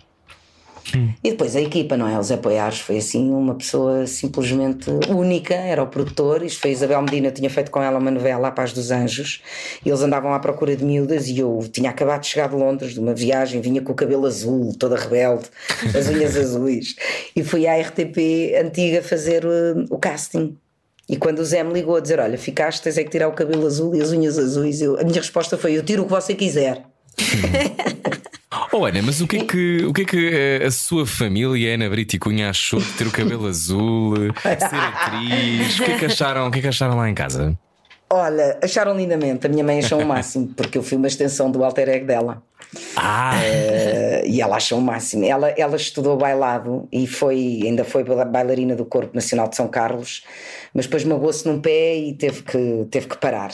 E depois a equipa, não é? Os apoiares foi assim uma pessoa simplesmente única, era o produtor. Isto foi Isabel Medina, eu tinha feito com ela uma novela, A Paz dos Anjos. E eles andavam à procura de miúdas e eu tinha acabado de chegar de Londres de uma viagem, vinha com o cabelo azul, toda rebelde, as unhas azuis. E fui à RTP antiga fazer uh, o casting. E quando o Zé me ligou a dizer: Olha, ficaste, tens é que tirar o cabelo azul e as unhas azuis, eu- a minha resposta foi: Eu tiro o que você quiser. Oh Ana, mas o que é que, o que, é que eh, a sua família, Ana Brito e Cunha, achou de ter o cabelo azul, ser atriz? O que é que acharam, o que é que acharam lá em casa? Olha, acharam lindamente. A minha mãe achou o máximo, porque eu fui uma extensão do alter ego dela. Ah, Eh, e ela achou o máximo. Ela, ela estudou bailado e foi, ainda foi ba- bailarina do Corpo Nacional de São Carlos, mas depois magoou-se num pé e teve que, teve que parar.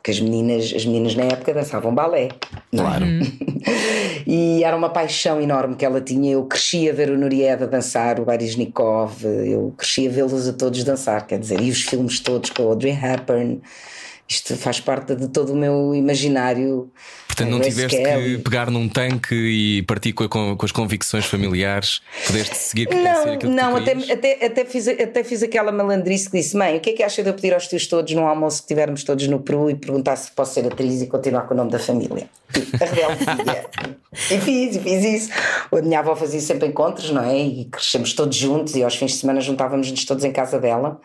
Porque as meninas, as meninas na época dançavam balé. é? claro. E era uma paixão enorme que ela tinha. Eu cresci a ver o Nurieda dançar, o Baryshnikov, eu cresci a vê-los a todos dançar, quer dizer, e os filmes todos com o Audrey Hepburn. Isto faz parte de todo o meu imaginário. Portanto, não Grace tiveste que pegar num tanque e partir com, com- com as convicções familiares, pudeste seguir ser Não, que não, até, até, até, fiz, até fiz aquela malandrice que disse: Mãe, o que é que acha de eu pedir aos tios todos num almoço que tivermos todos no Peru e perguntar se posso ser atriz e continuar com o nome da família? A rebelde filha. E fiz, e fiz isso. A minha avó fazia sempre encontros, não é? E crescemos todos juntos e aos fins de semana juntávamos-nos todos em casa dela.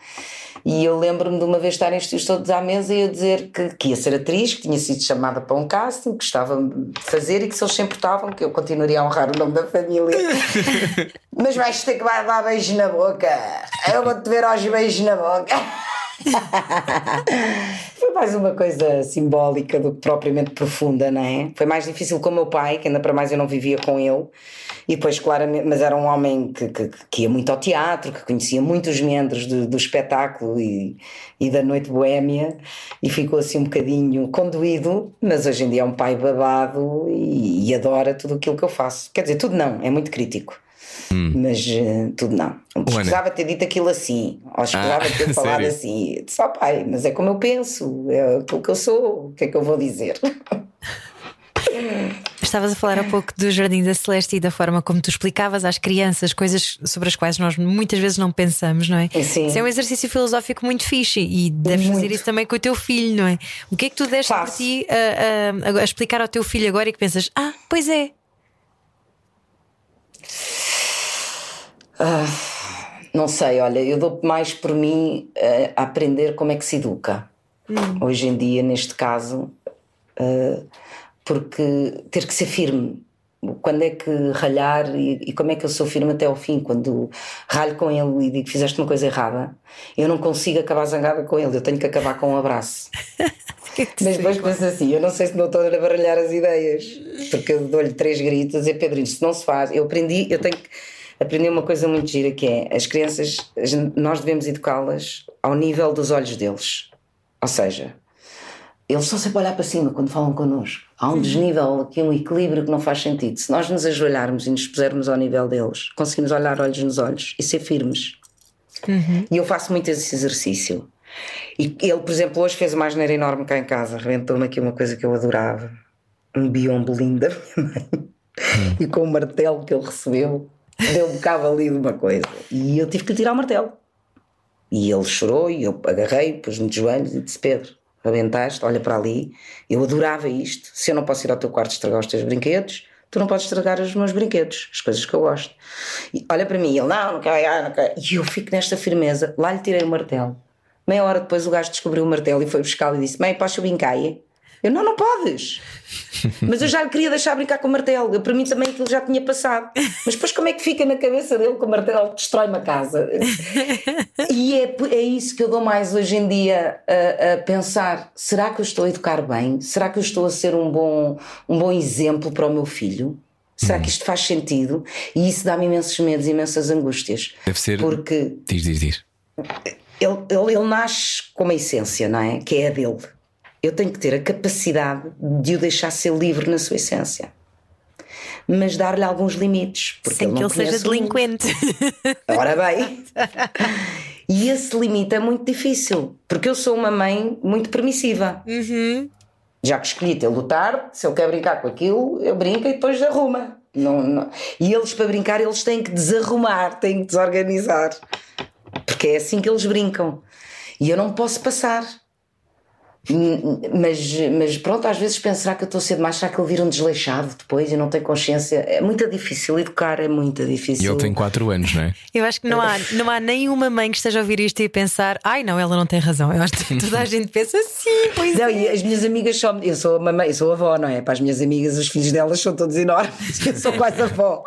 E eu lembro-me de uma vez estarem os tios todos à mesa e eu dizer que, que ia ser atriz, que tinha sido chamada para um casting, que gostava de fazer e que se eles se importavam, que eu continuaria a honrar o nome da família. Mas vais ter que dar beijos na boca. Eu vou-te ver aos beijos na boca. Foi mais uma coisa simbólica do que propriamente profunda, não é? Foi mais difícil com o meu pai, que ainda para mais eu não vivia com ele. E depois, claramente, mas era um homem que, que, que ia muito ao teatro, que conhecia muito os membros do, do espetáculo e, e da noite boémia, e ficou assim um bocadinho conduído. Mas hoje em dia é um pai babado e, e adora tudo aquilo que eu faço. Quer dizer, tudo não, é muito crítico. Mas eh, tudo não. Escusava ter dito aquilo assim, ou escusava Ah, ter falado sério? assim. Só pai, mas é como eu penso, é aquilo que eu sou, o que é que eu vou dizer? Estavas a falar há pouco do Jardim da Celeste e da forma como tu explicavas às crianças coisas sobre as quais nós muitas vezes não pensamos, não é? Sim. Isso é um exercício filosófico muito fixe e deves fazer Muito. isso também com o teu filho, não é? O que é que tu deste por Faço. ti a, a- a explicar ao teu filho agora e que pensas, ah, pois é, Não sei, olha, eu dou mais por mim eh, a aprender como é que se educa. Hoje em dia, neste caso, eh, porque ter que ser firme. Quando é que ralhar e, e como é que eu sou firme até ao fim? Quando ralho com ele e digo fizeste uma coisa errada, eu não consigo acabar zangada com ele, eu tenho que acabar com um abraço. Mas depois penso assim, eu não sei se não estou a baralhar as ideias, porque eu dou-lhe três gritos a dizer Pedro, isto não se faz. Eu aprendi, eu tenho que aprender uma coisa muito gira que é as crianças, as- nós devemos educá-las ao nível dos olhos deles. Ou seja, eles sempre a olhar para cima quando falam connosco. Há um desnível aqui, um equilíbrio que não faz sentido. Se nós nos ajoelharmos e nos pusermos ao nível deles, conseguimos olhar olhos nos olhos e ser firmes. E eu faço muito esse exercício. E ele, por exemplo, hoje fez uma asneira enorme cá em casa, rebentou-me aqui uma coisa que eu adorava: um biombo lindo da minha mãe. E com o martelo que ele recebeu, deu um bocado ali de uma coisa. E eu tive que lhe tirar o martelo. E ele chorou e eu agarrei, pus-me de joelhos e disse: Pedro, rebentaste, olha para ali. Eu adorava isto. Se eu não posso ir ao teu quarto estragar os teus brinquedos, tu não podes estragar os meus brinquedos, as coisas que eu gosto. E olha para mim, ele: Não, não quero, ah, não quero. E eu fico nesta firmeza. Lá lhe tirei o martelo. Meia hora depois o gajo descobriu o martelo e foi buscá-lo e disse: Mãe, posso brincar? Aí?" Eu não, não podes. Mas eu já lhe queria deixar brincar com o martelo. Eu, para mim também aquilo já tinha passado. Mas depois como é que fica na cabeça dele que o martelo destrói uma casa? E é, é isso que eu dou mais hoje em dia a, a, pensar. Será que eu estou a educar bem? Será que eu estou a ser um bom, um bom exemplo para o meu filho? Será que isto faz sentido? E isso dá-me imensos medos, imensas angústias. Deve ser. Porque. Diz, diz, diz. Ele, ele, ele nasce com uma essência, não é? Que é a dele. Eu tenho que ter a capacidade de o deixar ser livre na sua essência. Mas dar-lhe alguns limites. Porque Sem ele que não ele seja delinquente. Ora bem. E esse limite é muito difícil, porque eu sou uma mãe muito permissiva. Já que escolhi tê-lo tarde, se ele quer brincar com aquilo, eu brinco e depois arruma. Não, não- E eles, para brincar, eles têm que desarrumar, têm que desorganizar. Porque é assim que eles brincam. E eu não posso passar. Mas, mas pronto, às vezes penso, será que eu estou a ser demais? Será que ele vira um desleixado depois e não tem consciência? É muito difícil educar, é muito difícil. E ele tem 4 anos, não é? Eu acho que não há, não há nenhuma mãe que esteja a ouvir isto e pensar, ai não, ela não tem razão. Eu acho que toda a gente pensa sim, pois Não, é. e as minhas amigas só. Eu sou uma mãe, eu sou avó, não é? Para as minhas amigas, os filhos delas são todos enormes. Eu sou quase avó.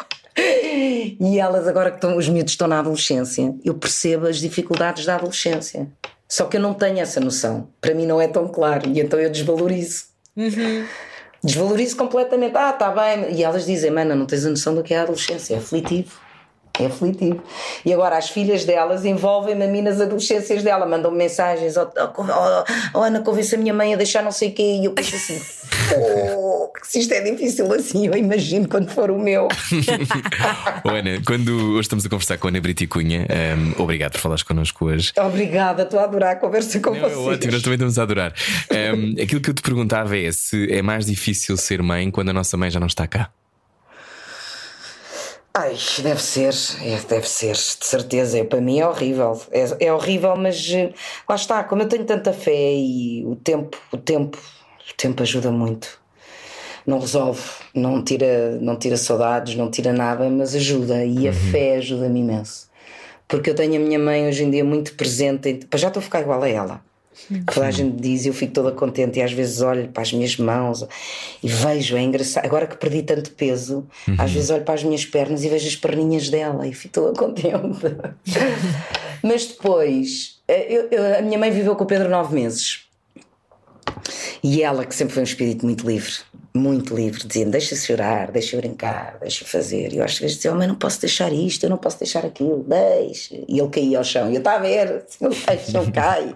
E elas, agora que estão, os miúdos estão na adolescência, eu percebo as dificuldades da adolescência. Só que eu não tenho essa noção. Para mim não é tão claro. E então eu desvalorizo. Desvalorizo completamente. Ah, está bem. E elas dizem, mana, não tens a noção do que é a adolescência. É aflitivo. É aflitivo. E agora as filhas delas envolvem-me a mim nas adolescências dela, mandam-me mensagens: oh, oh, oh, oh, Ana, convence a minha mãe a deixar não sei o quê. E eu penso assim: oh, se isto é difícil assim, eu imagino quando for o meu. Ô, Ana, quando hoje estamos a conversar com a Ana Brito e Cunha, um, obrigado por falares connosco hoje. Obrigada, estou a adorar a conversa com Não, é vocês. ótimo, nós também estamos a adorar. Um, aquilo que eu te perguntava é se é mais difícil ser mãe quando a nossa mãe já não está cá. Ai, deve ser, é, deve ser, de certeza. É, para mim é horrível. É, é horrível, mas eh, lá está, como eu tenho tanta fé e o tempo, o tempo, o tempo ajuda muito. Não resolve, não tira, não tira saudades, não tira nada, mas ajuda e a fé ajuda-me imenso. Porque eu tenho a minha mãe hoje em dia muito presente, em- já estou a ficar igual a ela. Toda a gente diz, eu fico toda contente e às vezes olho para as minhas mãos e vejo, é engraçado. Agora que perdi tanto peso, às vezes olho para as minhas pernas e vejo as perninhas dela e fico toda contente. Mas depois, eh, eu- eu- a minha mãe viveu com o Pedro nove meses e ela, que sempre foi um espírito muito livre, muito livre, dizendo: Deixa-se chorar, deixa brincar, deixa fazer. E eu às vezes dizia: oh, Mas não posso deixar isto, eu não posso deixar aquilo, deixa. E ele caía ao chão. E eu estava a ver: Se não deixa, não cai.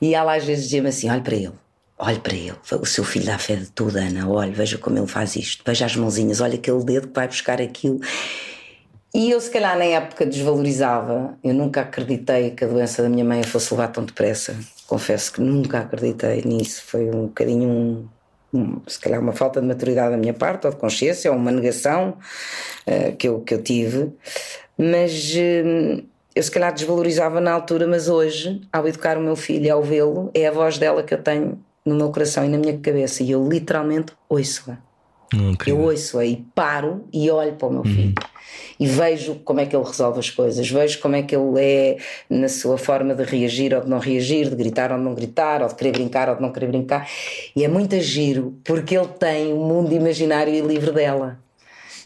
E ela às vezes dizia-me assim: Olhe para ele, olhe para ele, o seu filho dá fé de tudo, Ana. Olha, veja como ele faz isto, veja as mãozinhas, olha aquele dedo que vai buscar aquilo. E eu, se calhar, na época desvalorizava. Eu nunca acreditei que a doença da minha mãe fosse levar tão depressa. Confesso que nunca acreditei nisso. Foi um bocadinho um. um- se calhar uma falta de maturidade da minha parte, ou de consciência, ou uma negação eh, que, eu, que eu tive. Mas eh, eu, se calhar, desvalorizava na altura, mas hoje, ao educar o meu filho e ao vê-lo, é a voz dela que eu tenho no meu coração e na minha cabeça. E eu literalmente ouço-a. Eu ouço-a e paro e olho para o meu filho e vejo como é que ele resolve as coisas, vejo como é que ele é na sua forma de reagir ou de não reagir, de gritar ou de não gritar, ou de querer brincar ou de não querer brincar. E é muito giro porque ele tem o mundo imaginário e livre dela.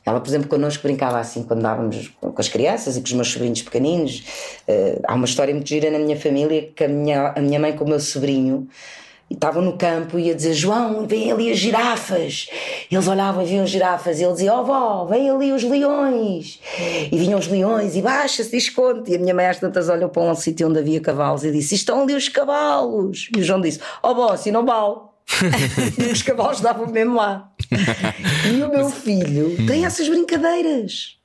Ela, por exemplo, connosco brincava assim quando andávamos com as crianças e com os meus sobrinhos pequeninos. Eh, há uma história muito gira na minha família que a minha, a minha mãe com o meu sobrinho estavam no campo e ia dizer: João, vem ali as girafas. Eles olhavam e viam as girafas e ele dizia: Ó vó, vem ali os leões. E vinham os leões e baixa-se esconde. E a minha mãe às tantas olhou para um sítio onde havia cavalos e disse: Estão ali os cavalos. E o João disse: Ó vó, assim não vale. E os cavalos davam mesmo lá. E o meu filho tem essas brincadeiras.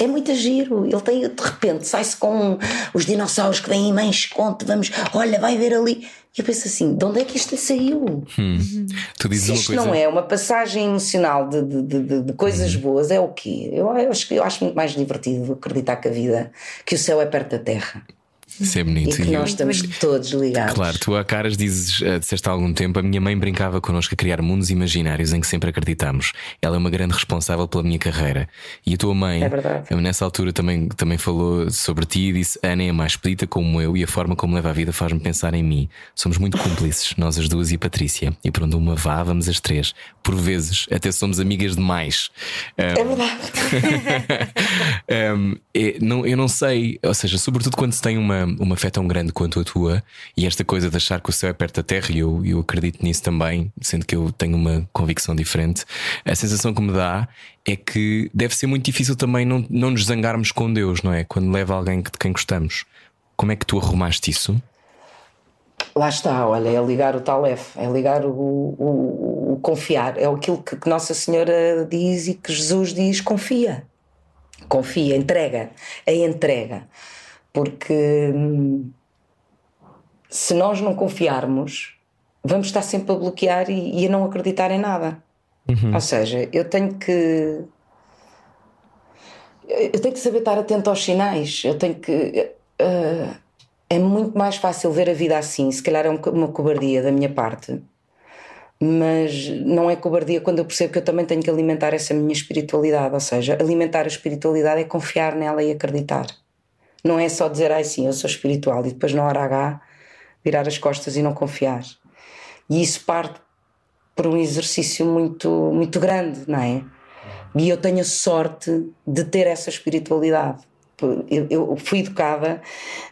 É muito giro. Ele tem, de repente, sai-se com os dinossauros que vêm em mãe, esconde, vamos, olha, vai ver ali. E eu penso assim: de onde é que isto lhe saiu? Tu dizes Se isto coisa. não é uma passagem emocional de, de, de- de- coisas boas, é o quê? Eu, eu acho, eu acho muito mais divertido acreditar que a vida, que o céu é perto da terra. Isso é bonito. E que nós estamos todos ligados. Claro, tu a caras dizes, uh, disseste há algum tempo, a minha mãe brincava connosco a criar mundos imaginários em que sempre acreditamos. Ela é uma grande responsável pela minha carreira. E a tua mãe, é nessa altura, também, também falou sobre ti e disse: Ana é mais expedita como eu e a forma como leva a vida faz-me pensar em mim. Somos muito cúmplices, nós as duas e a Patrícia. E por onde uma vá, vamos as três. Por vezes, até somos amigas demais. Um, é verdade. um, é, eu não sei, ou seja, sobretudo quando se tem uma, uma fé tão grande quanto a tua e esta coisa de achar que o céu é perto da terra, e eu, eu acredito nisso também, sendo que eu tenho uma convicção diferente, a sensação que me dá é que deve ser muito difícil também não, não nos zangarmos com Deus, não é? Quando leva alguém de quem gostamos. Como é que tu arrumaste isso? Lá está, olha, é ligar o tal F, é ligar o, o, o confiar, é aquilo que, que Nossa Senhora diz e que Jesus diz: confia, confia, entrega, a entrega. Porque hum, se nós não confiarmos, vamos estar sempre a bloquear e, e a não acreditar em nada. Uhum. Ou seja, eu tenho que. Eu tenho que saber estar atento aos sinais. Eu tenho que. Uh, é muito mais fácil ver a vida assim. Se calhar é uma cobardia da minha parte. Mas não é cobardia quando eu percebo que eu também tenho que alimentar essa minha espiritualidade. Ou seja, alimentar a espiritualidade é confiar nela e acreditar. Não é só dizer, ai sim, eu sou espiritual e depois na hora H virar as costas e não confiar. E isso parte por um exercício muito, muito grande, não é? E eu tenho a sorte de ter essa espiritualidade. Eu, fui educada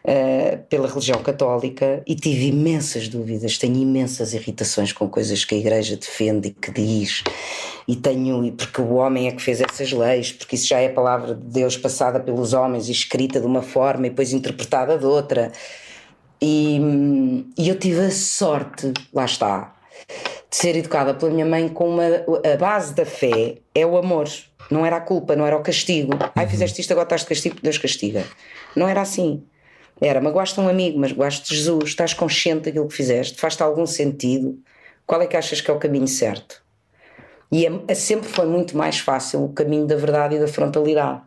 uh, pela religião católica e tive imensas dúvidas, tenho imensas irritações com coisas que a Igreja defende e que diz, e tenho, porque o homem é que fez essas leis, porque isso já é a palavra de Deus passada pelos homens e escrita de uma forma e depois interpretada de outra. E, e eu tive a sorte, lá está, de ser educada pela minha mãe com uma. A base da fé é o amor não era a culpa, não era o castigo. Ai, fizeste isto, agora estás de castigo, Deus castiga. Não era assim. Era, magoaste um amigo, mas magoaste de Jesus, estás consciente daquilo que fizeste, faz-te algum sentido. Qual é que achas que é o caminho certo? E é, é, sempre foi muito mais fácil o caminho da verdade e da frontalidade.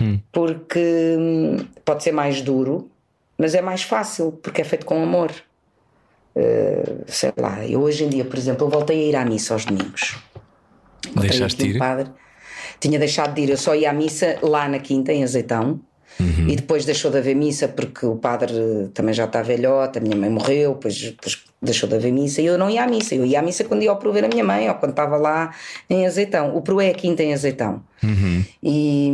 Hum. Porque hum, pode ser mais duro, mas é mais fácil, porque é feito com amor. Uh, sei lá, eu hoje em dia, por exemplo, eu voltei a ir à missa aos domingos. Deixaste de ir? Padre. Tinha deixado de ir, eu só ia à missa lá na quinta, em Azeitão. Uhum. E depois deixou de haver missa porque o padre também já está velhote, a minha mãe morreu, depois, depois deixou de haver missa e eu não ia à missa. Eu ia à missa quando ia ao Peru ver a minha mãe ou quando estava lá em Azeitão. O Peru é a quinta em Azeitão. Uhum. E,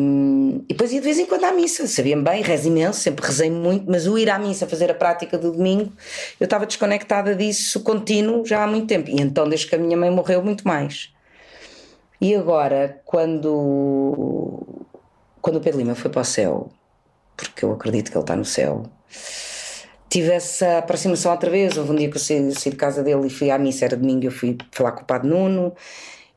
e depois ia de vez em quando à missa. Sabia-me bem, rezo imenso, sempre rezei muito, mas o ir à missa, fazer a prática do domingo, eu estava desconectada disso contínuo já há muito tempo. E então, desde que a minha mãe morreu, muito mais. E agora, quando, quando o Pedro Lima foi para o céu, porque eu acredito que ele está no céu, tive essa aproximação outra vez. Houve um dia que eu saí, saí de casa dele e fui à missa, era domingo, eu fui falar com o Padre Nuno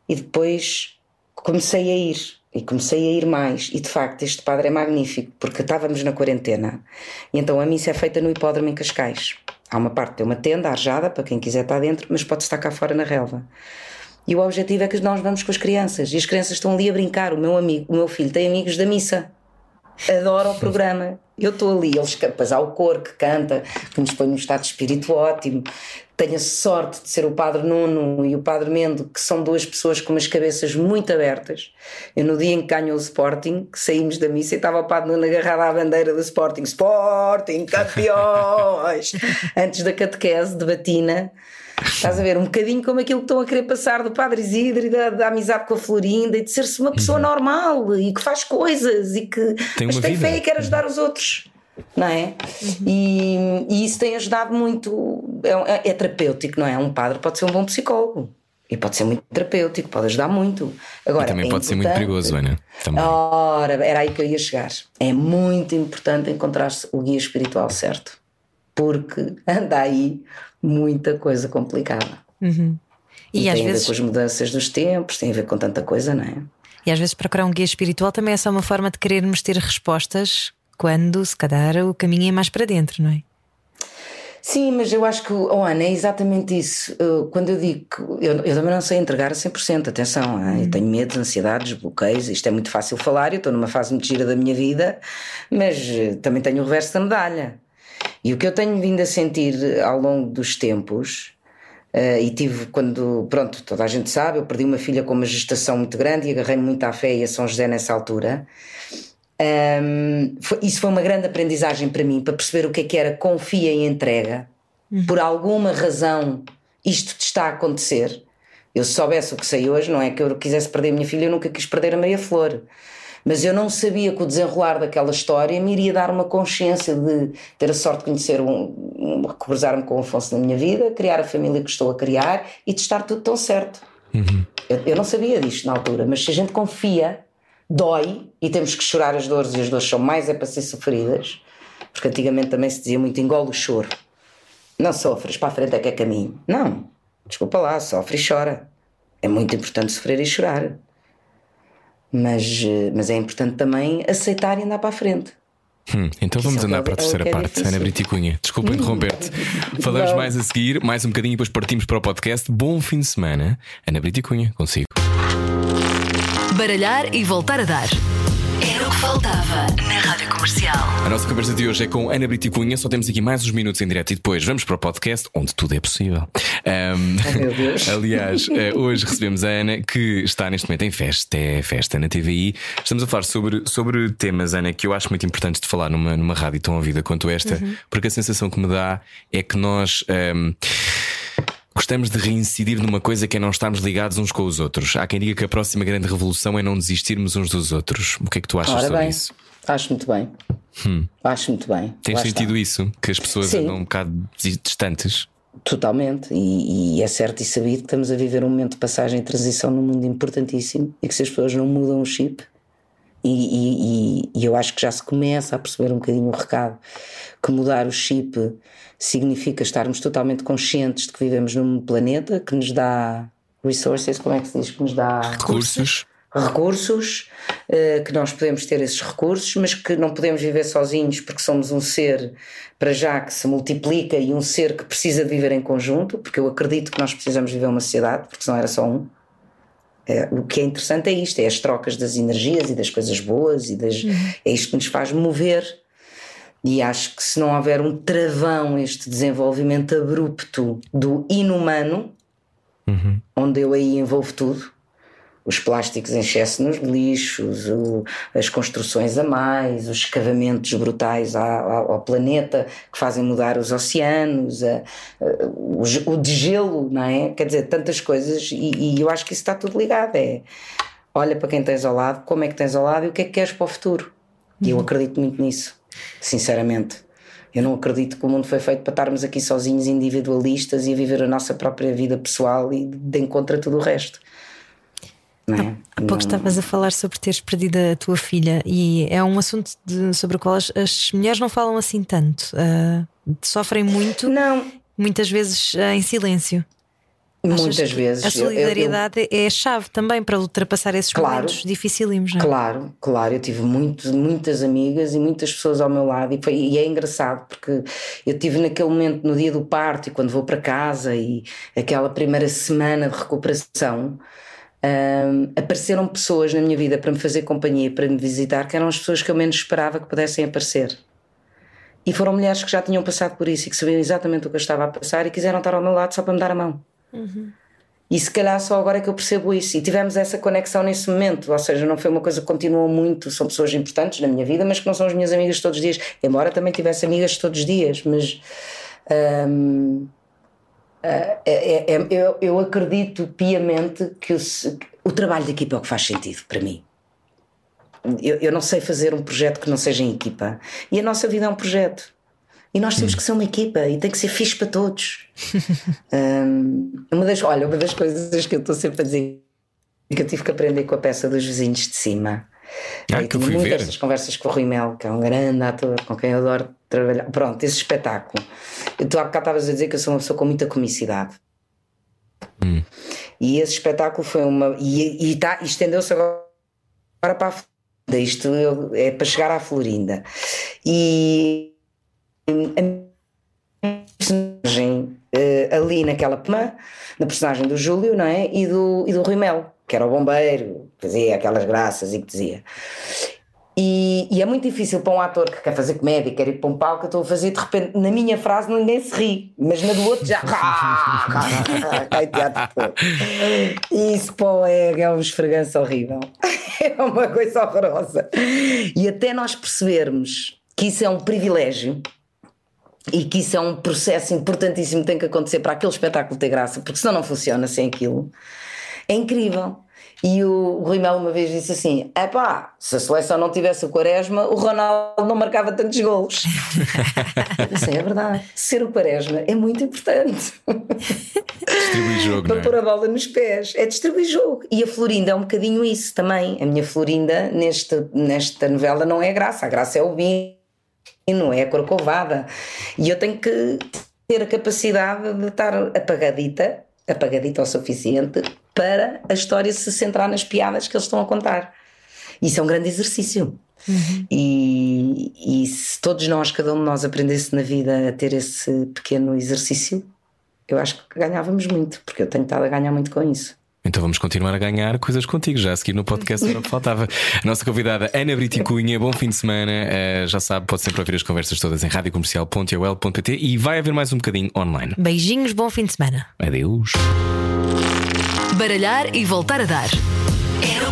e depois comecei a ir. E comecei a ir mais, e de facto este padre é magnífico, porque estávamos na quarentena, e então a missa é feita no hipódromo em Cascais. Há uma parte, tem uma tenda arjada para quem quiser estar dentro, mas pode estar cá fora na relva. E o objetivo é que nós vamos com as crianças. E as crianças estão ali a brincar. O meu amigo, o meu filho tem amigos da missa. Adora o programa. Eu estou ali, eles, depois há o coro que canta, que nos põe num estado de espírito ótimo. Tenho a sorte de ser o Padre Nuno e o Padre Mendo, que são duas pessoas com umas cabeças muito abertas. Eu, no dia em que ganhou o Sporting, que saímos da missa, e estava o Padre Nuno agarrado à bandeira do Sporting: Sporting, campeões! Antes da catequese de batina Estás a ver? Um bocadinho como aquilo que estão a querer passar do Padre Isidro e da, da amizade com a Florinda e de ser-se uma pessoa uhum. normal e que faz coisas e que tem mas tem vida. fé e quer ajudar os outros. Não é? Uhum. E, e, isso tem ajudado muito. É, é, terapêutico, não é? Um padre pode ser um bom psicólogo. E pode ser muito terapêutico, pode ajudar muito. Agora, e também é pode ser muito perigoso, Ana. Também. Ora, era aí que eu ia chegar. É muito importante encontrar o guia espiritual certo. Porque anda aí muita coisa complicada. Uhum. E, e às tem vezes... a ver com as mudanças dos tempos, tem a ver com tanta coisa, não é? E às vezes procurar um guia espiritual também é só uma forma de querermos ter respostas quando, se calhar, o caminho é mais para dentro, não é? Sim, mas eu acho que, oh Ana, é exatamente isso. Quando eu digo que eu, eu também não sei entregar a 100%, atenção, eu hum. tenho medo, ansiedades, bloqueios, isto é muito fácil falar, eu estou numa fase muito gira da minha vida, mas eh, também tenho o reverso da medalha. E o que eu tenho vindo a sentir ao longo dos tempos, uh, e tive quando, pronto, toda a gente sabe, eu perdi uma filha com uma gestação muito grande e agarrei-me muito à fé e a São José nessa altura. Um, foi, isso foi uma grande aprendizagem para mim, para perceber o que é que era confia e entrega. Uhum. Por alguma razão, isto te está a acontecer. Eu se soubesse o que sei hoje, não é que eu quisesse perder a minha filha, eu nunca quis perder a Maria Flor. Mas eu não sabia que o desenrolar daquela história me iria dar uma consciência de ter a sorte de conhecer um, cruzar-me com o Afonso na minha vida, criar a família que estou a criar e de estar tudo tão certo. Uhum. Eu, eu não sabia disto na altura, mas se a gente confia dói e temos que chorar as dores e as dores são mais é para ser sofridas, porque antigamente também se dizia muito engole o choro. Não sofres, para a frente é que é caminho. Não, desculpa lá, sofre e chora. É muito importante sofrer e chorar. Mas, eh, mas é importante também aceitar e andar para a frente. Hum, então vamos andar para a terceira é parte, Ana Brito e Cunha. Desculpa interromper-te. Falamos mais a seguir, mais um bocadinho, e depois partimos para o podcast. Bom fim de semana. Ana Brito e Cunha, consigo baralhar e voltar a dar. Era o que faltava na Rádio Comercial. A nossa conversa de hoje é com Ana Brito e Cunha. Só temos aqui mais uns minutos em direto e depois vamos para o podcast onde tudo é possível. Um, meu Deus. aliás, eh, hoje recebemos a Ana que está neste momento em festa, é festa na TVI. Estamos a falar sobre, sobre temas, Ana, que eu acho muito importantes de falar numa, numa rádio tão ouvida quanto esta, uhum. porque a sensação que me dá é que nós. Um, Gostamos de reincidir numa coisa que é não estarmos ligados uns com os outros. Há quem diga que a próxima grande revolução é não desistirmos uns dos outros. O que é que tu achas Ora sobre bem, isso? Acho muito bem. Hum. Acho muito bem. Tens sentido isso? Que as pessoas Sim. andam um bocado distantes? Totalmente, e, e, é certo e sabido que estamos a viver um momento de passagem e transição num mundo importantíssimo e que se as pessoas não mudam o chip, e, e, e, eu acho que já se começa a perceber um bocadinho o recado que mudar o chip significa estarmos totalmente conscientes de que vivemos num planeta que nos dá resources, como é que se diz? Que nos dá recursos. Recursos, uh, que nós podemos ter esses recursos, mas que não podemos viver sozinhos porque somos um ser, para já, que se multiplica e um ser que precisa de viver em conjunto, porque eu acredito que nós precisamos viver uma sociedade, porque senão era só um. É, o que é interessante é isto: é as trocas das energias e das coisas boas, e das, uhum. é isto que nos faz mover e acho que se não houver um travão, este desenvolvimento abrupto do inumano, uhum. onde eu aí envolvo tudo, os plásticos em excesso nos lixos, o, as construções a mais, os escavamentos brutais ao, ao planeta que fazem mudar os oceanos, a, a, o, o degelo, não é? Quer dizer, tantas coisas, e, e, eu acho que isso está tudo ligado. É olha para quem tens ao lado, como é que tens ao lado e o que é que queres para o futuro. E eu uhum. acredito muito nisso sinceramente. Eu não acredito que o mundo foi feito para estarmos aqui sozinhos, individualistas e a viver a nossa própria vida pessoal e de encontro a tudo o resto. É? Há pouco não... estavas a falar sobre teres perdido a tua filha e é um assunto de, sobre o qual as, as, mulheres não falam assim tanto. Uh, sofrem muito, não. muitas vezes uh, em silêncio. Muitas vezes. A solidariedade eu, eu, é a chave também para ultrapassar esses claro, momentos dificílimos. Não é? Claro, claro. Eu tive muito, muitas amigas e muitas pessoas ao meu lado e, foi, e é engraçado porque eu tive naquele momento, no dia do parto e quando vou para casa e aquela primeira semana de recuperação. Um, apareceram pessoas na minha vida para me fazer companhia, para me visitar, que eram as pessoas que eu menos esperava que pudessem aparecer. E foram mulheres que já tinham passado por isso e que sabiam exatamente o que eu estava a passar e quiseram estar ao meu lado só para me dar a mão. Uhum. E se calhar só agora é que eu percebo isso. E tivemos essa conexão nesse momento. Ou seja, não foi uma coisa que continuou muito. São pessoas importantes na minha vida, mas que não são as minhas amigas todos os dias. Embora também tivesse amigas todos os dias. Mas. É, é, é, eu, eu, acredito piamente que o, o, trabalho de equipa é o que faz sentido para mim. Eu, eu não sei fazer um projeto que não seja em equipa. E a nossa vida é um projeto. E nós temos hum. que ser uma equipa e tem que ser fixe para todos. um, uma das, olha, uma das coisas que eu estou sempre a dizer que eu tive que aprender com a peça dos vizinhos de cima. Ah, que eu fui ver. essas conversas com o Rui Mel, que é um grande ator com quem eu adoro trabalhar. Pronto, esse espetáculo. Tu há bocado estavas a dizer que eu sou uma pessoa com muita comicidade. Hum. E esse espetáculo foi uma. E, e, tá, estendeu-se agora para a Florinda. Isto é para chegar à Florinda. E a personagem eh, ali naquela pema, na personagem do Júlio, não é? E do, e do Rui Melo, que era o bombeiro, fazia aquelas graças e que dizia. E, e é muito difícil para um ator que quer fazer comédia, quer ir para um palco, eu estou a fazer de repente, na minha frase ninguém se ri, mas na do outro já. Cai teatro todo. Isso pô, é, é um esfreganço horrível. É uma coisa horrorosa. E até nós percebermos que isso é um privilégio e que isso é um processo importantíssimo que tem que acontecer para aquele espetáculo ter graça, porque senão não funciona sem aquilo. É incrível. E o Rui Melo uma vez disse assim: epá, se a seleção não tivesse o Quaresma, o Ronaldo não marcava tantos golos. Isso é verdade. Ser o Quaresma é muito importante. Distribui jogo, Para é? pôr a bola nos pés. É distribuir jogo. E a Florinda é um bocadinho isso também. A minha Florinda, neste, nesta novela, não é a graça. A graça é o vinho, é a corcovada. E eu tenho que ter a capacidade de estar apagadita, apagadita o suficiente, para a história se centrar nas piadas que eles estão a contar. Isso é um grande exercício. E, e se todos nós, cada um de nós, aprendesse na vida a ter esse pequeno exercício, eu acho que ganhávamos muito, porque eu tenho estado a ganhar muito com isso. Então vamos continuar a ganhar coisas contigo, já a seguir no podcast era o que faltava. A nossa convidada Ana Brito Cunha, bom fim de semana. Eh, já sabe, pode sempre ouvir as conversas todas em radiocomercial.ol.pt e vai haver mais um bocadinho online. Beijinhos, bom fim de semana. Adeus. Baralhar e voltar a dar.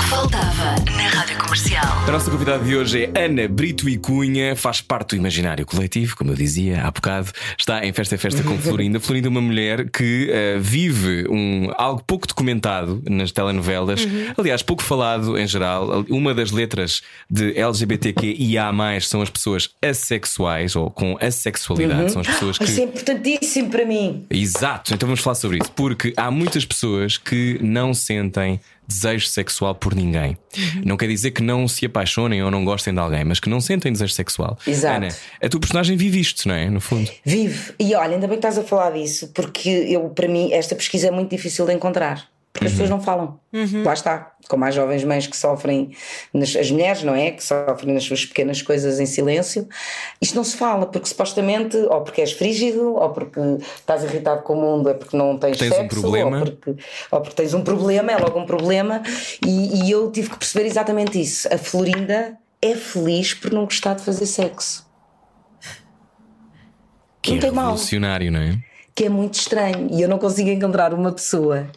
Faltava na Rádio Comercial. A nossa convidada de hoje é Ana Brito e Cunha, faz parte do imaginário coletivo, como eu dizia há bocado. Está em Festa é Festa com Florinda. Florinda é uma mulher que eh, vive um, algo pouco documentado nas telenovelas, aliás, pouco falado em geral. Uma das letras de LGBTQIA, são as pessoas assexuais ou com assexualidade, são as pessoas que. Isso é importantíssimo para mim. Exato, então vamos falar sobre isso, porque há muitas pessoas que não sentem desejo sexual por ninguém. Não quer dizer que não se apaixonem ou não gostem de alguém, mas que não sentem desejo sexual. Exato. Ana, a tua personagem vive isto, não é? No fundo. Vive. E olha, ainda bem que estás a falar disso, porque eu, para mim, esta pesquisa é muito difícil de encontrar. Porque as pessoas não falam. Lá está. Como há jovens mães que sofrem, nas, as mulheres, não é? Que sofrem nas suas pequenas coisas em silêncio. Isto não se fala, porque supostamente, ou porque és frígido, ou porque estás irritado com o mundo, é porque não tens, Tens um sexo, problema. Ou, porque, ou porque tens um problema, é logo um problema. E, e eu tive que perceber exatamente isso. A Florinda é feliz por não gostar de fazer sexo. Que Não é tem mal. revolucionário, não é? que é muito estranho e eu não consigo encontrar uma pessoa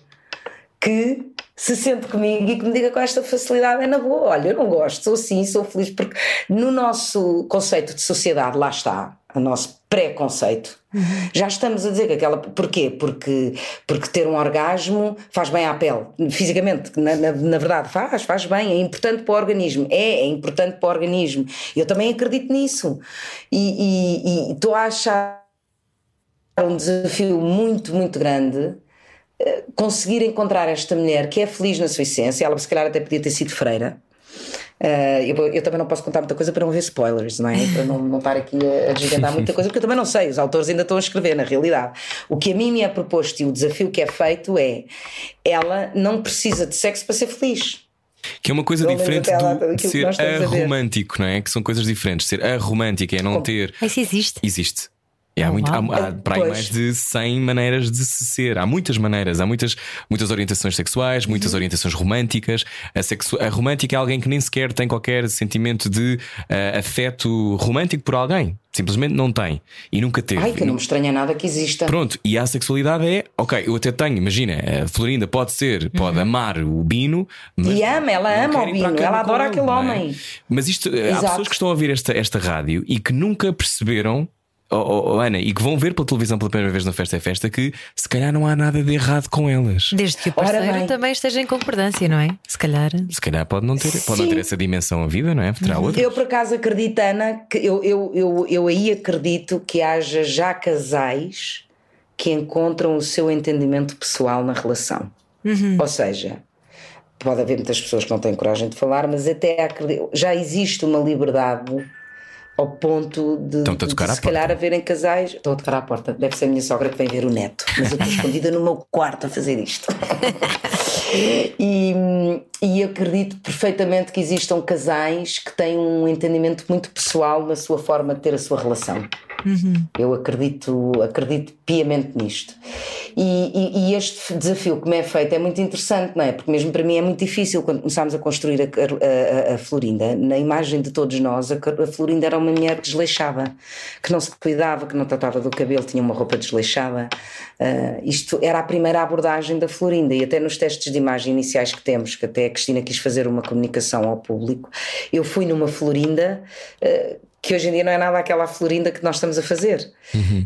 que se sente comigo e que me diga com esta facilidade é na boa. Olha, eu não gosto, sou assim, sou feliz, porque no nosso conceito de sociedade, lá está, o nosso pré-conceito, já estamos a dizer que aquela. Porquê? Porque, porque ter um orgasmo faz bem à pele, fisicamente, na, na, na verdade, faz, faz bem, é importante para o organismo. É, é importante para o organismo. Eu também acredito nisso. E- E estou a achar um desafio muito, muito grande conseguir encontrar esta mulher que é feliz na sua essência. Ela, se calhar, até podia ter sido freira. Eh, eu, eu também não posso contar muita coisa para não ver spoilers, não é? Para não, não estar aqui a, a desvendar muita coisa, porque eu também não sei. Os autores ainda estão a escrever, na realidade. O que a mim me é proposto e o desafio que é feito é: ela não precisa de sexo para ser feliz. Que é uma coisa Pelo diferente lá, do, de ser aromântico, não é? Que são coisas diferentes. Ser aromântico é não ter. Isso existe. Existe. E há, muito, há, há para aí mais de 100 maneiras de se ser. Há muitas maneiras, há muitas, muitas orientações sexuais, muitas orientações românticas. A, sexu- a romântica é alguém que nem sequer tem qualquer sentimento de ah, afeto romântico por alguém. Simplesmente não tem. E nunca teve. Ai, que não me estranha nada que exista. Pronto, e a sexualidade é, ok, eu até tenho, imagina, a Florinda pode ser, pode amar o Bino, Uhum. E ama, ela ama o Bino, ela adora ele, aquele é? homem. Mas isto, há Exato. pessoas que estão a ouvir esta, esta rádio e que nunca perceberam. Oh, oh, oh, Ana, e que vão ver pela televisão pela primeira vez no Festa é Festa que se calhar não há nada de errado com elas. Desde que o parceiro também esteja em concordância, não é? Se calhar. Se calhar pode não ter, pode não ter essa dimensão a vida, não é? Terá outra. Eu por acaso acredito, Ana, que eu, eu, eu, eu aí acredito que haja já casais que encontram o seu entendimento pessoal na relação. Ou seja, pode haver muitas pessoas que não têm coragem de falar, mas até acredito, já existe uma liberdade ao ponto de, de, tocar à se calhar haverem casais. Estou a tocar à porta, deve ser a minha sogra que vem ver o neto, mas eu estou escondida no meu quarto a fazer isto. E, e acredito perfeitamente que existam casais que têm um entendimento muito pessoal na sua forma de ter a sua relação. Eu acredito, acredito piamente nisto. E, e- este desafio que me é feito é muito interessante, não é? Porque mesmo para mim é muito difícil quando começámos a construir a, a- a- Florinda. Na imagem de todos nós, a, a Florinda era uma mulher desleixada, que não se cuidava, que não tratava do cabelo, tinha uma roupa desleixada. Ah, isto era a primeira abordagem da Florinda e até nos testes de imagem iniciais que temos, que até a Cristina quis fazer uma comunicação ao público, eu fui numa Florinda. ah, que hoje em dia não é nada aquela Florinda que nós estamos a fazer.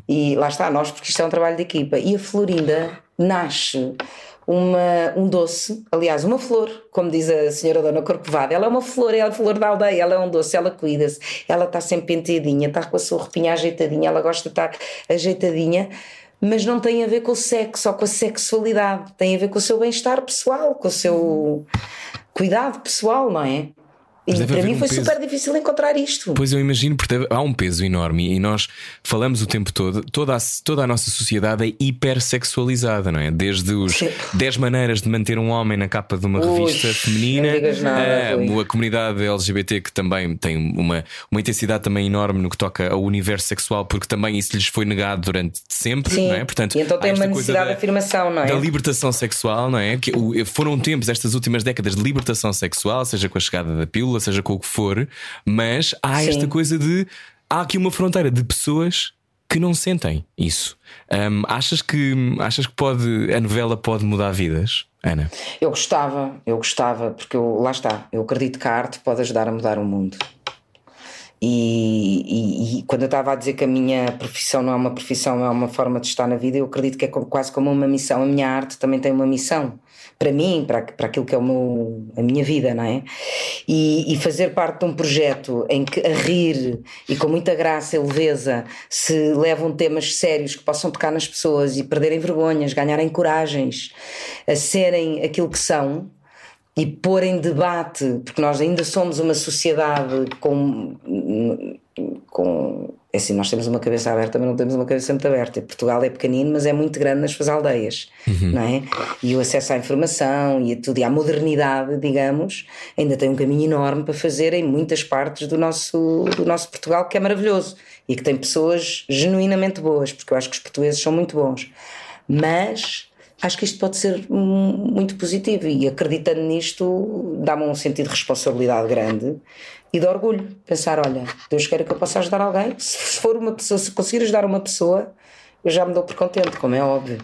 E lá está, nós, porque isto é um trabalho de equipa. E a Florinda nasce uma, um doce, aliás, uma flor, como diz a senhora Dona Corcovada. Ela é uma flor, é a flor da aldeia, ela é um doce, ela cuida-se, ela está sempre penteadinha, está com a sua roupinha ajeitadinha, ela gosta de estar ajeitadinha. Mas não tem a ver com o sexo ou com a sexualidade, tem a ver com o seu bem-estar pessoal, com o seu cuidado pessoal, não é? E para mim um foi peso. super difícil encontrar isto. Pois eu imagino, porque há um peso enorme e nós falamos o tempo todo, toda a, toda a nossa sociedade é hipersexualizada, não é? Desde os Sim. 10 maneiras de manter um homem na capa de uma Ui, revista feminina, nada, a, Rui. a comunidade LGBT que também tem uma, uma intensidade também enorme no que toca ao universo sexual, porque também isso lhes foi negado durante sempre, Sim. não é? Portanto, e então tem uma necessidade da- de afirmação, não é? da libertação sexual, não é? Que foram tempos, estas últimas décadas, de libertação sexual, seja com a chegada da pílula, seja com o que for, mas há Sim. esta coisa de. Há aqui uma fronteira de pessoas que não sentem isso. Hum, achas que achas que pode a novela pode mudar vidas, Ana? Eu gostava, eu gostava, porque eu, lá está, eu acredito que a arte pode ajudar a mudar o mundo. E, e- e quando eu estava a dizer que a minha profissão não é uma profissão, é uma forma de estar na vida, eu acredito que é quase como uma missão. A minha arte também tem uma missão para mim, para, para aquilo que é o meu, a minha vida, não é? E, e fazer parte de um projeto em que a rir e com muita graça e leveza se levam temas sérios que possam tocar nas pessoas e perderem vergonhas, ganharem coragens, a serem aquilo que são e pôr em debate, porque nós ainda somos uma sociedade com. com é assim, nós temos uma cabeça aberta, mas não temos uma cabeça muito aberta. Portugal é pequenino, mas é muito grande nas suas aldeias, não é? E o acesso à informação e a tudo, e à modernidade, digamos, ainda tem um caminho enorme para fazer em muitas partes do nosso, do nosso Portugal, que é maravilhoso e que tem pessoas genuinamente boas, porque eu acho que os portugueses são muito bons. Mas acho que isto pode ser muito positivo e acreditando nisto dá-me um sentido de responsabilidade grande e de orgulho. Pensar, olha, Deus queira que eu possa ajudar alguém. Se for uma pessoa, se conseguir ajudar uma pessoa, eu já me dou por contente, como é óbvio.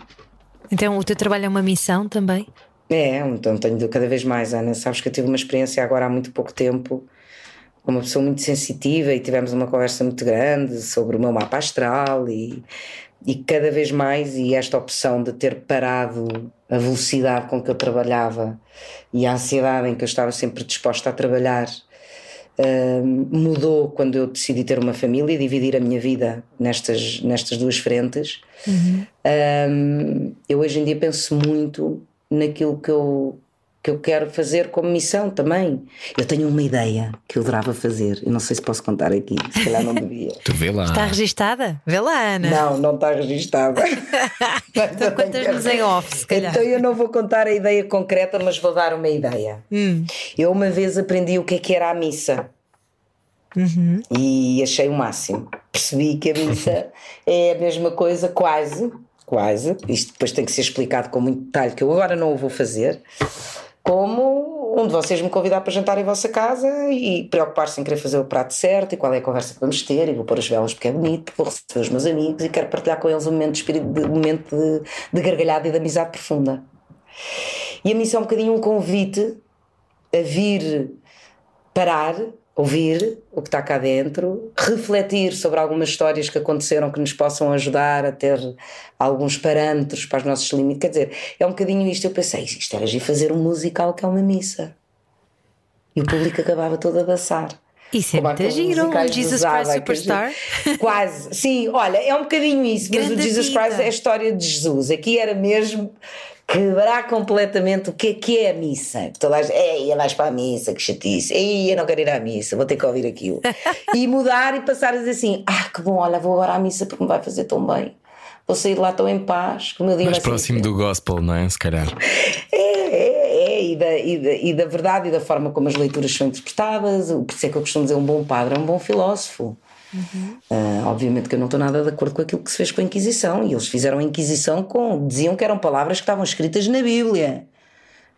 Então o teu trabalho é uma missão também? É, então tenho cada vez mais, Ana. Sabes que eu tive uma experiência agora há muito pouco tempo com uma pessoa muito sensitiva e tivemos uma conversa muito grande sobre o meu mapa astral e, e cada vez mais, e esta opção de ter parado a velocidade com que eu trabalhava e a ansiedade em que eu estava sempre disposta a trabalhar hum, mudou quando eu decidi ter uma família e dividir a minha vida nestas, nestas duas frentes. Hum, eu hoje em dia penso muito naquilo que eu, que eu quero fazer como missão também. Eu tenho uma ideia que eu adorava fazer, eu não sei se posso contar aqui, se calhar não devia. Tu vê lá. Está registada? Vê lá, Ana. Não, não está registada. Então contas-nos em off, se calhar. Então eu não vou contar a ideia concreta, mas vou dar uma ideia. Hum. Eu uma vez aprendi o que é que era a missa. Uhum. E achei o máximo. Percebi que a missa é a mesma coisa, quase, quase. Isto depois tem que ser explicado com muito detalhe, que eu agora não o vou fazer. Como um de vocês me convidar para jantar em vossa casa e preocupar-se em querer fazer o prato certo e qual é a conversa que vamos ter, e vou pôr as velas porque é bonito, vou receber os meus amigos e quero partilhar com eles um momento de, espírito, de, momento de, de gargalhada e de amizade profunda. E a missa é um bocadinho um convite a vir parar, ouvir o que está cá dentro, refletir sobre algumas histórias que aconteceram que nos possam ajudar a ter alguns parâmetros para os nossos limites. Quer dizer, é um bocadinho isto. Eu pensei, isto era de fazer um musical que é uma missa. E o público acabava todo a dançar. Isso é muito giro, musicais Jesus Christ Superstar. Quase, sim, olha, é um bocadinho isso, mas Grande o Jesus vida. Christ é a história de Jesus. Aqui era mesmo quebrar completamente o que é que é a missa. Toda a gente, ei, vais para a missa, que chatice, ei, eu não quero ir à missa, vou ter que ouvir aquilo. e mudar e passar a dizer assim: ah, que bom, olha, vou agora à missa porque me vai fazer tão bem. Vou sair de lá tão em paz, que o meu dia Mais ser próximo do gospel, não é? Se calhar. é, é, da, e, da, e da verdade e da forma como as leituras são interpretadas. Por isso é que eu costumo dizer: um bom padre é um bom filósofo. Uhum. Uh, obviamente que eu não estou nada de acordo com aquilo que se fez com a Inquisição, e eles fizeram a Inquisição com. diziam que eram palavras que estavam escritas na Bíblia.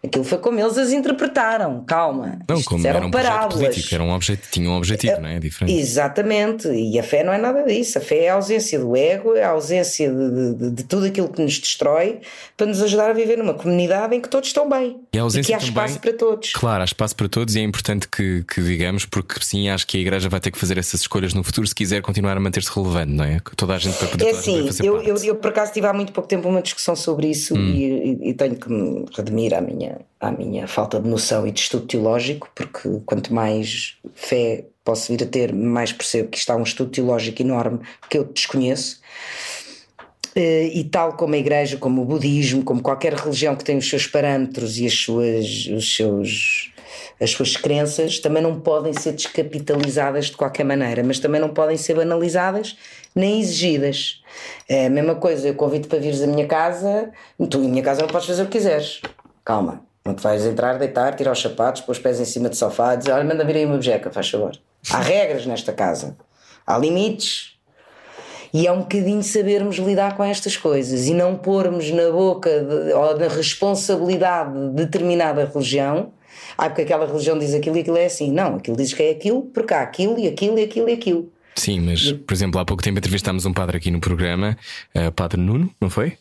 Aquilo foi como eles as interpretaram, calma. Não, como eram era um parábolas. político, era um objetivo, tinha um objetivo, não é? Diferente. Exatamente, e a fé não é nada disso. A fé é a ausência do ego, é a ausência de, de, de tudo aquilo que nos destrói para nos ajudar a viver numa comunidade em que todos estão bem E a ausência que há também- espaço para todos. Claro, há espaço para todos e é importante que, que digamos, porque sim, acho que a Igreja vai ter que fazer essas escolhas no futuro se quiser continuar a manter-se relevante, não é? Toda a gente vai poder É assim, eu. Hum. eu, eu por acaso tive há muito pouco tempo uma discussão sobre isso e, e- e tenho que me redimir à minha, à minha falta de noção e de estudo teológico, porque quanto mais fé posso vir a ter, mais percebo que isto há um estudo teológico enorme que eu desconheço. Eh, E tal como a igreja, como o budismo, como qualquer religião que tem os seus parâmetros e as suas, os seus, as suas crenças, também não podem ser descapitalizadas de qualquer maneira, mas também não podem ser banalizadas nem exigidas. É a mesma coisa, eu convido para vires à minha casa, tu em minha casa não podes fazer o que quiseres. Calma, não te vais entrar, deitar, tirar os sapatos, pôr os pés em cima do sofá e dizer: Olha, manda vir aí uma bejeca, faz favor. Há regras nesta casa, há limites. E é um bocadinho sabermos lidar com estas coisas e não pormos na boca de- ou na responsabilidade de determinada religião. Ah, porque aquela religião diz aquilo e aquilo é assim. Não, aquilo diz que é aquilo, porque há aquilo e aquilo e aquilo e aquilo. Sim, mas, por exemplo, há pouco tempo entrevistámos um padre aqui no programa, eh, Padre Nuno, não foi?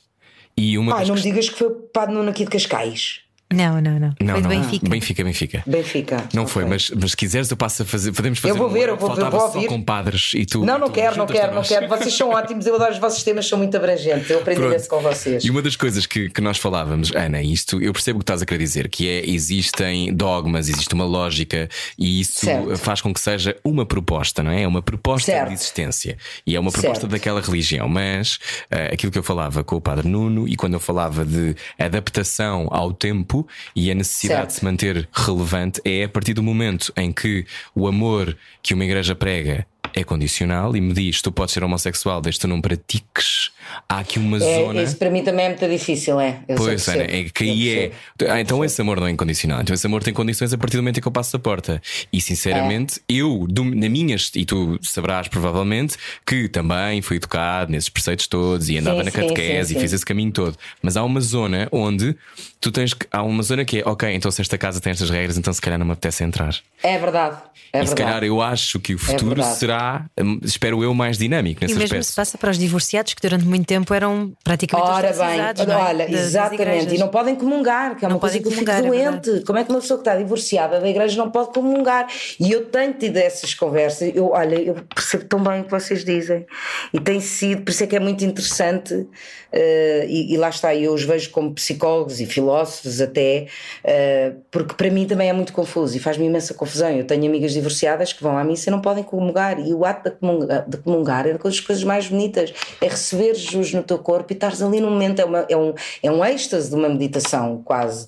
E uma das não me digas que foi o Padre Nuno aqui de Cascais. Não, não, não. Não, Foi do não. Benfica. Benfica, Benfica. Benfica. Não Ok. foi, mas, mas se quiseres eu passo a fazer. Podemos fazer. Eu vou um- ver, eu vou- faltava vou ouvir. com padres e tu. Não, não tu quero, não quero, não quero. Vocês são ótimos, eu adoro os vossos temas, são muito abrangentes. Eu aprendi Pronto. imenso com vocês. E uma das coisas que, que nós falávamos, Ana, isto eu percebo o que estás a querer dizer, que é existem dogmas, existe uma lógica e isso Certo. faz com que seja uma proposta, não é? É uma proposta Certo. de existência e é uma proposta Certo. daquela religião. Mas eh, aquilo que eu falava com o Padre Nuno e quando eu falava de adaptação ao tempo e a necessidade Certo. de se manter relevante é a partir do momento em que o amor que uma igreja prega é condicional e me diz tu podes ser homossexual desde que tu não pratiques. Há aqui uma zona. É, isso para mim também é muito difícil, é? Eu Pois, Ana, é que aí é. percebo. Ah, então esse amor não é incondicional. Então esse amor tem condições a partir do momento em que eu passo a porta. E sinceramente, É. eu, do- na minhas, e tu sabrás provavelmente, que também fui educado nesses preceitos todos e andava Sim, na sim, catequese sim, e fiz esse caminho todo. Mas há uma zona onde tu tens que. Há uma zona que é, ok, então se esta casa tem estas regras, então se calhar não me apetece entrar. É verdade. É e se verdade. calhar eu acho que o futuro verdade. será, hum, espero eu, mais dinâmico E nesse mesmo aspecto. se passa para os divorciados que durante muito tempo eram praticamente Ora bem, não é? olha, exatamente, e não podem comungar, que é Não uma coisa que eu fico é doente. Como é que uma pessoa que está divorciada da igreja não pode comungar? E eu tenho tido essas conversas, eu, olha, eu percebo tão bem o que vocês dizem, e tem sido, por isso é que é muito interessante, eh, e, e lá está, eu os vejo como psicólogos e filósofos até, eh, porque para mim também é muito confuso e faz-me imensa confusão. Eu tenho amigas divorciadas que vão à missa e não podem comungar, e o ato de comungar, de comungar é uma das coisas mais bonitas, é receber Jesus no teu corpo e estares ali num momento, é, uma- é um, é um êxtase de uma meditação quase.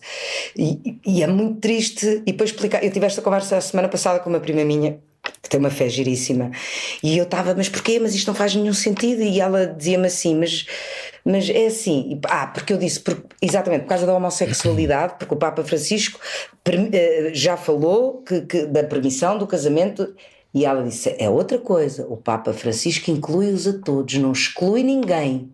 E, e é muito triste. E depois explicar, eu tive esta conversa a semana passada com uma prima minha que tem uma fé giríssima. E eu estava, mas porquê? Mas isto não faz nenhum sentido. E ela dizia-me assim, mas, mas é assim. E, ah, porque eu disse, por- exatamente, por causa da homossexualidade, porque o Papa Francisco permi- eh, já falou que, que- da permissão do casamento. E ela disse: é outra coisa. O Papa Francisco inclui-os a todos, não exclui ninguém.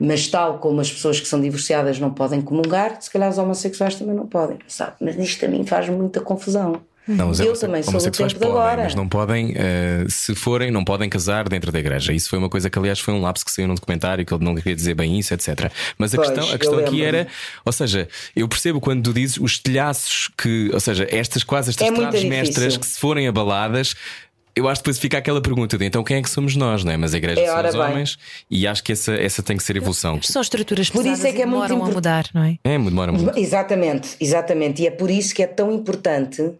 Mas, tal como as pessoas que são divorciadas não podem comungar, se calhar os homossexuais também não podem. Sabe? Mas isto a mim faz muita confusão. Não, os eu também sou do homossexuais tempo de podem, agora. mas não podem, eh, se forem, não podem casar dentro da igreja. Isso foi uma coisa que, aliás, foi um lapso que saiu num documentário que ele não queria dizer bem isso, etc. Mas a Pois, questão, a questão aqui era, ou seja, eu percebo quando tu dizes os telhaços que, ou seja, estas quase estas É traves mestras que se forem abaladas. Eu acho que depois fica aquela pergunta de então quem é que somos nós, não é? Mas a igreja É, são os bem. homens e acho que essa, essa tem que ser a evolução. São estruturas Por isso é que é muito demoram a import- mudar, não é? É, demora muito. Exatamente, exatamente. E é por isso que é tão importante.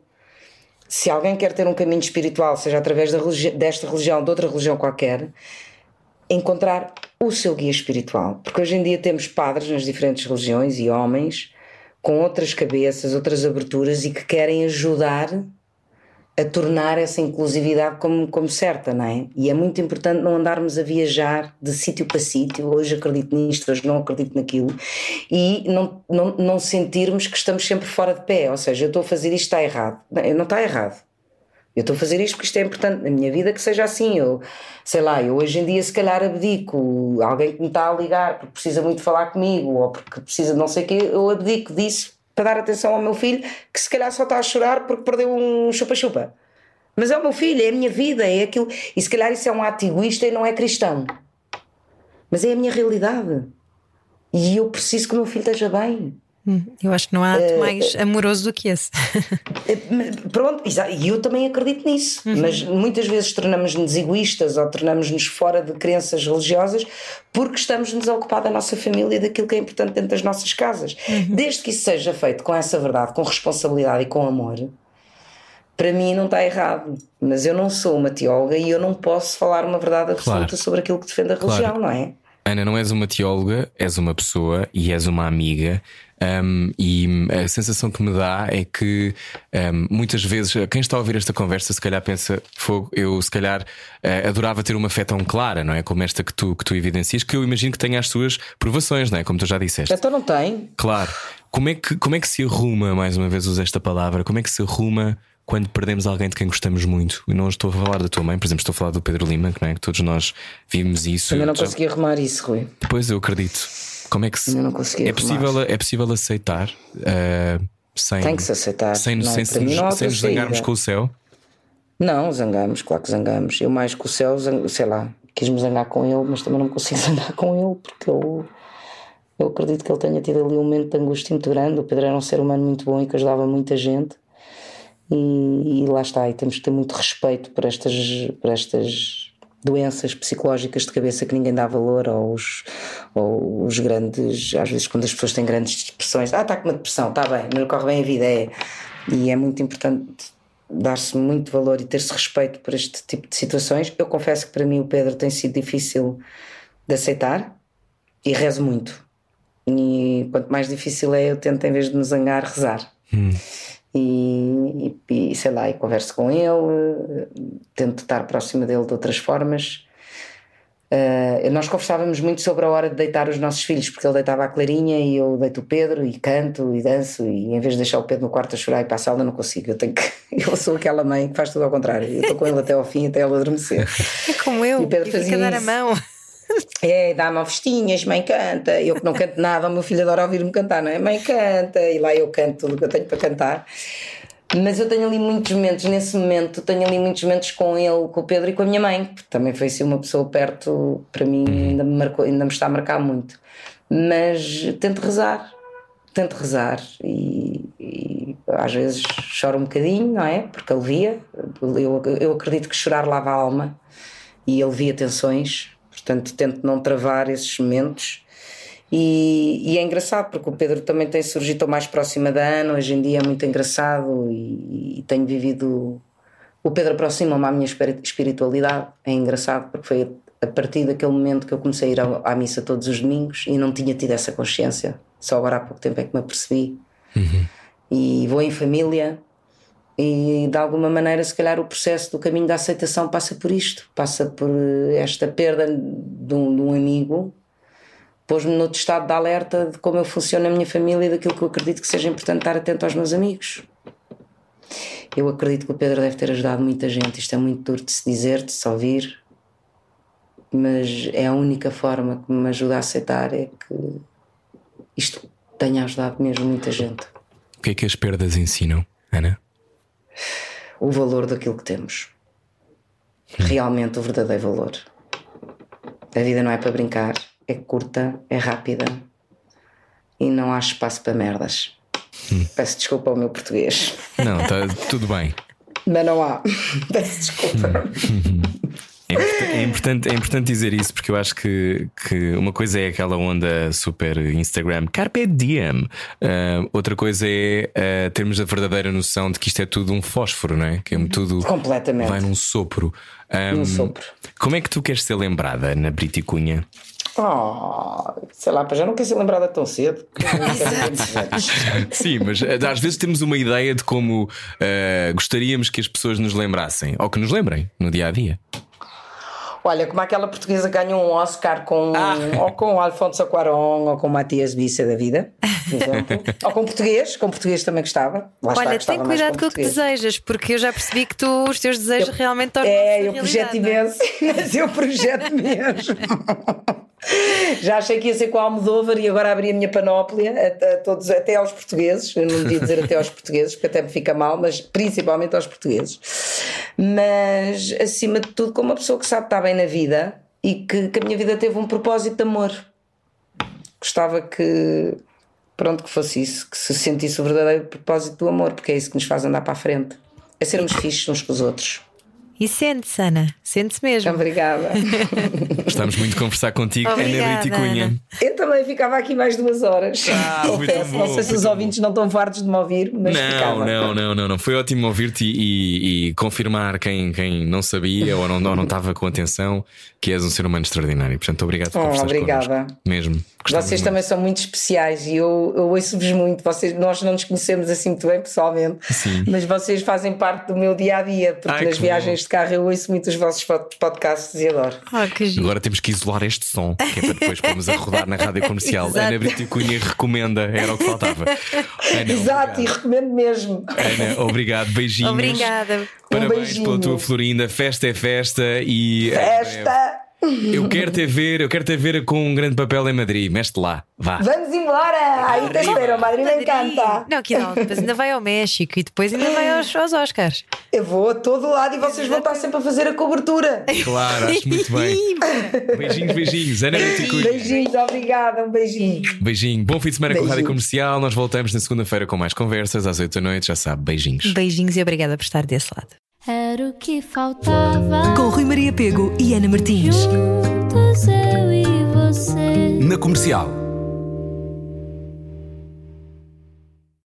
Se alguém quer ter um caminho espiritual, seja através da religi- desta religião, de outra religião qualquer, encontrar o seu guia espiritual. Porque hoje em dia temos padres nas diferentes religiões e homens com outras cabeças, outras aberturas e que querem ajudar a tornar essa inclusividade como, como certa, não é? E é muito importante não andarmos a viajar de sítio para sítio. Hoje acredito nisto, hoje não acredito naquilo, e não, não, não sentirmos que estamos sempre fora de pé. Ou seja, eu estou a fazer isto, está errado. Não, não está errado. Eu estou a fazer isto porque isto é importante na minha vida que seja assim. Eu, sei lá, eu hoje em dia se calhar abdico, alguém que me está a ligar porque precisa muito falar comigo ou porque precisa de não sei o quê, eu abdico disso para dar atenção ao meu filho que se calhar só está a chorar porque perdeu um chupa-chupa. Mas é o meu filho, é a minha vida, é aquilo. E se calhar isso é um ato egoísta e não é cristão. Mas é a minha realidade. E eu preciso que o meu filho esteja bem. Hum, Eu acho que não há ato mais amoroso do que esse. Mas Pronto, e eu também acredito nisso, mas muitas vezes tornamos-nos egoístas ou tornamos-nos fora de crenças religiosas porque estamos-nos a ocupar da nossa família e daquilo que é importante dentro das nossas casas. Desde que isso seja feito com essa verdade, com responsabilidade e com amor, para mim não está errado. Mas eu não sou uma teóloga e eu não posso falar uma verdade absoluta Claro. sobre aquilo que defende a Claro. religião, não é? Ana, não és uma teóloga, és uma pessoa e és uma amiga. Um, e a sensação que me dá é que um, muitas vezes quem está a ouvir esta conversa se calhar pensa, fogo, eu se calhar eh, adorava ter uma fé tão clara, não é? Como esta que tu, que tu evidencias, que eu imagino que tenha as suas provações, não é? Como tu já disseste. Então não tem. Claro. Como é, que, como é que se arruma, mais uma vez uso esta palavra, como é que se arruma quando perdemos alguém de quem gostamos muito? E não estou a falar da tua mãe, por exemplo, estou a falar do Pedro Lima, que, não é? que todos nós vimos isso. Ainda não Já- consegui arrumar isso, Rui. Depois eu acredito. Como é que se. Ainda não consegui é, arrumar. possível, é possível aceitar uh, sem, Tem que se aceitar. sem, Não, sem, não há sem outra nos zangarmos com o céu? Não, zangamos, claro que zangamos. Eu mais que o céu, zang- sei lá, quis-me zangar com ele, mas também não consigo zangar com ele porque eu, eu acredito que ele tenha tido ali um momento de angústia muito grande. O Pedro era um ser humano muito bom e que ajudava muita gente. E, e lá está, e temos que ter muito respeito por estas, por estas doenças psicológicas de cabeça que ninguém dá valor, ou os, ou os grandes, às vezes quando as pessoas têm grandes depressões, ah, está com uma depressão, está bem, não corre bem a vida, é. E é muito importante dar-se muito valor e ter-se respeito por este tipo de situações. Eu confesso que para mim o Pedro tem sido difícil de aceitar e rezo muito. E quanto mais difícil é, eu tento, em vez de me zangar, rezar. E, e, e, sei lá, e converso com ele, tento estar próxima dele de outras formas. Uh, nós conversávamos muito sobre a hora de deitar os nossos filhos, porque ele deitava a Clarinha e eu deito o Pedro e canto e danço. E em vez de deixar o Pedro no quarto a chorar e para a sala, não consigo. Eu, tenho que... eu sou aquela mãe que faz tudo ao contrário. Eu estou com ele até ao fim, até ele adormecer. É como eu, E o Pedro fazia dar a mão. É, dá-me festinhas, mãe canta. Eu que não canto nada, o meu filho adora ouvir-me cantar, não é? Mãe canta, e lá eu canto tudo o que eu tenho para cantar. Mas eu tenho ali muitos momentos, nesse momento, tenho ali muitos momentos com ele, com o Pedro e com a minha mãe, que também foi assim uma pessoa perto, para mim ainda me, marcou, ainda me está a marcar muito. Mas tento rezar, tento rezar e, e às vezes choro um bocadinho, não é? Porque alivia. Eu, eu acredito que chorar lava a alma e alivia tensões, portanto tento não travar esses momentos. E, e é engraçado porque o Pedro também tem surgido tão mais próxima da Ana, hoje em dia é muito engraçado e, e tenho vivido. O Pedro aproxima-me à minha espiri- espiritualidade, é engraçado porque foi a partir daquele momento que eu comecei a ir ao- à missa todos os domingos e não tinha tido essa consciência, só agora há pouco tempo é que me apercebi. E vou em família, e de alguma maneira, se calhar, o processo do caminho da aceitação passa por isto, passa por esta perda de um, de um amigo, pôs-me noutro estado de alerta de como eu funciono na minha família e daquilo que eu acredito que seja importante estar atento aos meus amigos. Eu acredito que o Pedro deve ter ajudado muita gente, isto é muito duro de se dizer, de se ouvir, mas é a única forma que me ajuda a aceitar é que isto tenha ajudado mesmo muita gente. O que é que as perdas ensinam, Ana? O valor daquilo que temos. Realmente o verdadeiro valor. A vida não é para brincar, é curta, é rápida e não há espaço para merdas. Peço desculpa ao meu português, Não, está tudo bem. mas não há. Peço desculpa. É importante, é importante, é importante dizer isso porque eu acho que, que uma coisa é aquela onda super Instagram, Carpe Diem. Ah, outra coisa é ah, termos a verdadeira noção de que isto é tudo um fósforo, não é? Que é tudo Completamente. vai num sopro. Ah, Num sopro. Como é que tu queres ser lembrada na Briticunha? Oh, sei lá, já não quer ser lembrada tão cedo. Sim, mas às vezes temos uma ideia de como eh, gostaríamos que as pessoas nos lembrassem, ou que nos lembrem no dia a dia. Olha, como aquela portuguesa ganhou um Oscar com, ou com Alfonso Cuarón ou com Matias Bissa da vida, por exemplo. ou com português, com português também gostava. Lá está, Olha, gostava tem cuidado com o que desejas, porque eu já percebi que tu, os teus desejos realmente tornam-se É, eu realidade, projeto é? imenso, mas eu projeto mesmo. Já achei que ia ser com a Almodóvar e agora abri a minha panóplia a, a todos, até aos portugueses. Eu não devia dizer até aos portugueses, porque até me fica mal, mas principalmente aos portugueses. Mas acima de tudo, como uma pessoa que sabe estar bem na vida e que, que a minha vida teve um propósito de amor. Gostava que pronto que fosse isso, que se sentisse o verdadeiro propósito do amor, porque é isso que nos faz andar para a frente. É sermos fixos uns com os outros. E sente-se, Ana, sente-se mesmo. Obrigada. Gostamos muito de conversar contigo, Ana Obrigada, Brito e Cunha. Ana. Eu também ficava aqui mais duas horas. Ah, Confesso. bom, não sei se os ouvintes não estão fartos de me ouvir, mas Não, ficava. não, não, não, não. Foi ótimo ouvir-te e, e- e confirmar quem, quem não sabia ou não, ou não estava com atenção que és um ser humano extraordinário. Portanto, obrigado por Oh, obrigada. connosco. Mesmo. Gostava Vocês muito. também são muito especiais e eu, eu ouço-vos muito. Vocês, nós não nos conhecemos assim muito bem pessoalmente, Sim. mas vocês fazem parte do meu dia a dia, porque Ai, nas viagens bom. de carro eu ouço muito os vossos pod- podcasts e adoro. Oh. Agora temos que isolar este som, que é para depois pormos a rodar na rádio comercial. Exato. Ana Brito e Cunha recomenda, era o que faltava. Ana, Exato, e obrigado. recomendo mesmo. Ana, obrigado, beijinhos. Obrigada. Parabéns beijinho. pela tua Florinda, festa é festa e. Esta. Eu quero te ver, eu quero te ver com um grande papel em Madrid. Meste lá, vá. Vamos embora! Aí te espero, Madrid me encanta. Não, que não, depois ainda vai ao México e depois ainda vai aos, aos Oscars. Eu vou a todo lado e vocês vão estar sempre a fazer a cobertura. Claro, acho muito bem. Beijinhos, beijinhos. Ana Cunha. Beijinhos, obrigada, um beijinho. Beijinho. Bom fim de semana com a Rádio Beijinhos. Comercial. Nós voltamos na segunda-feira com mais conversas às 8 da noite. Já sabe, beijinhos. Beijinhos e obrigada por estar desse lado. Era o que faltava. Com Rui Maria Pego e Ana Martins. Juntos eu e você. Na comercial.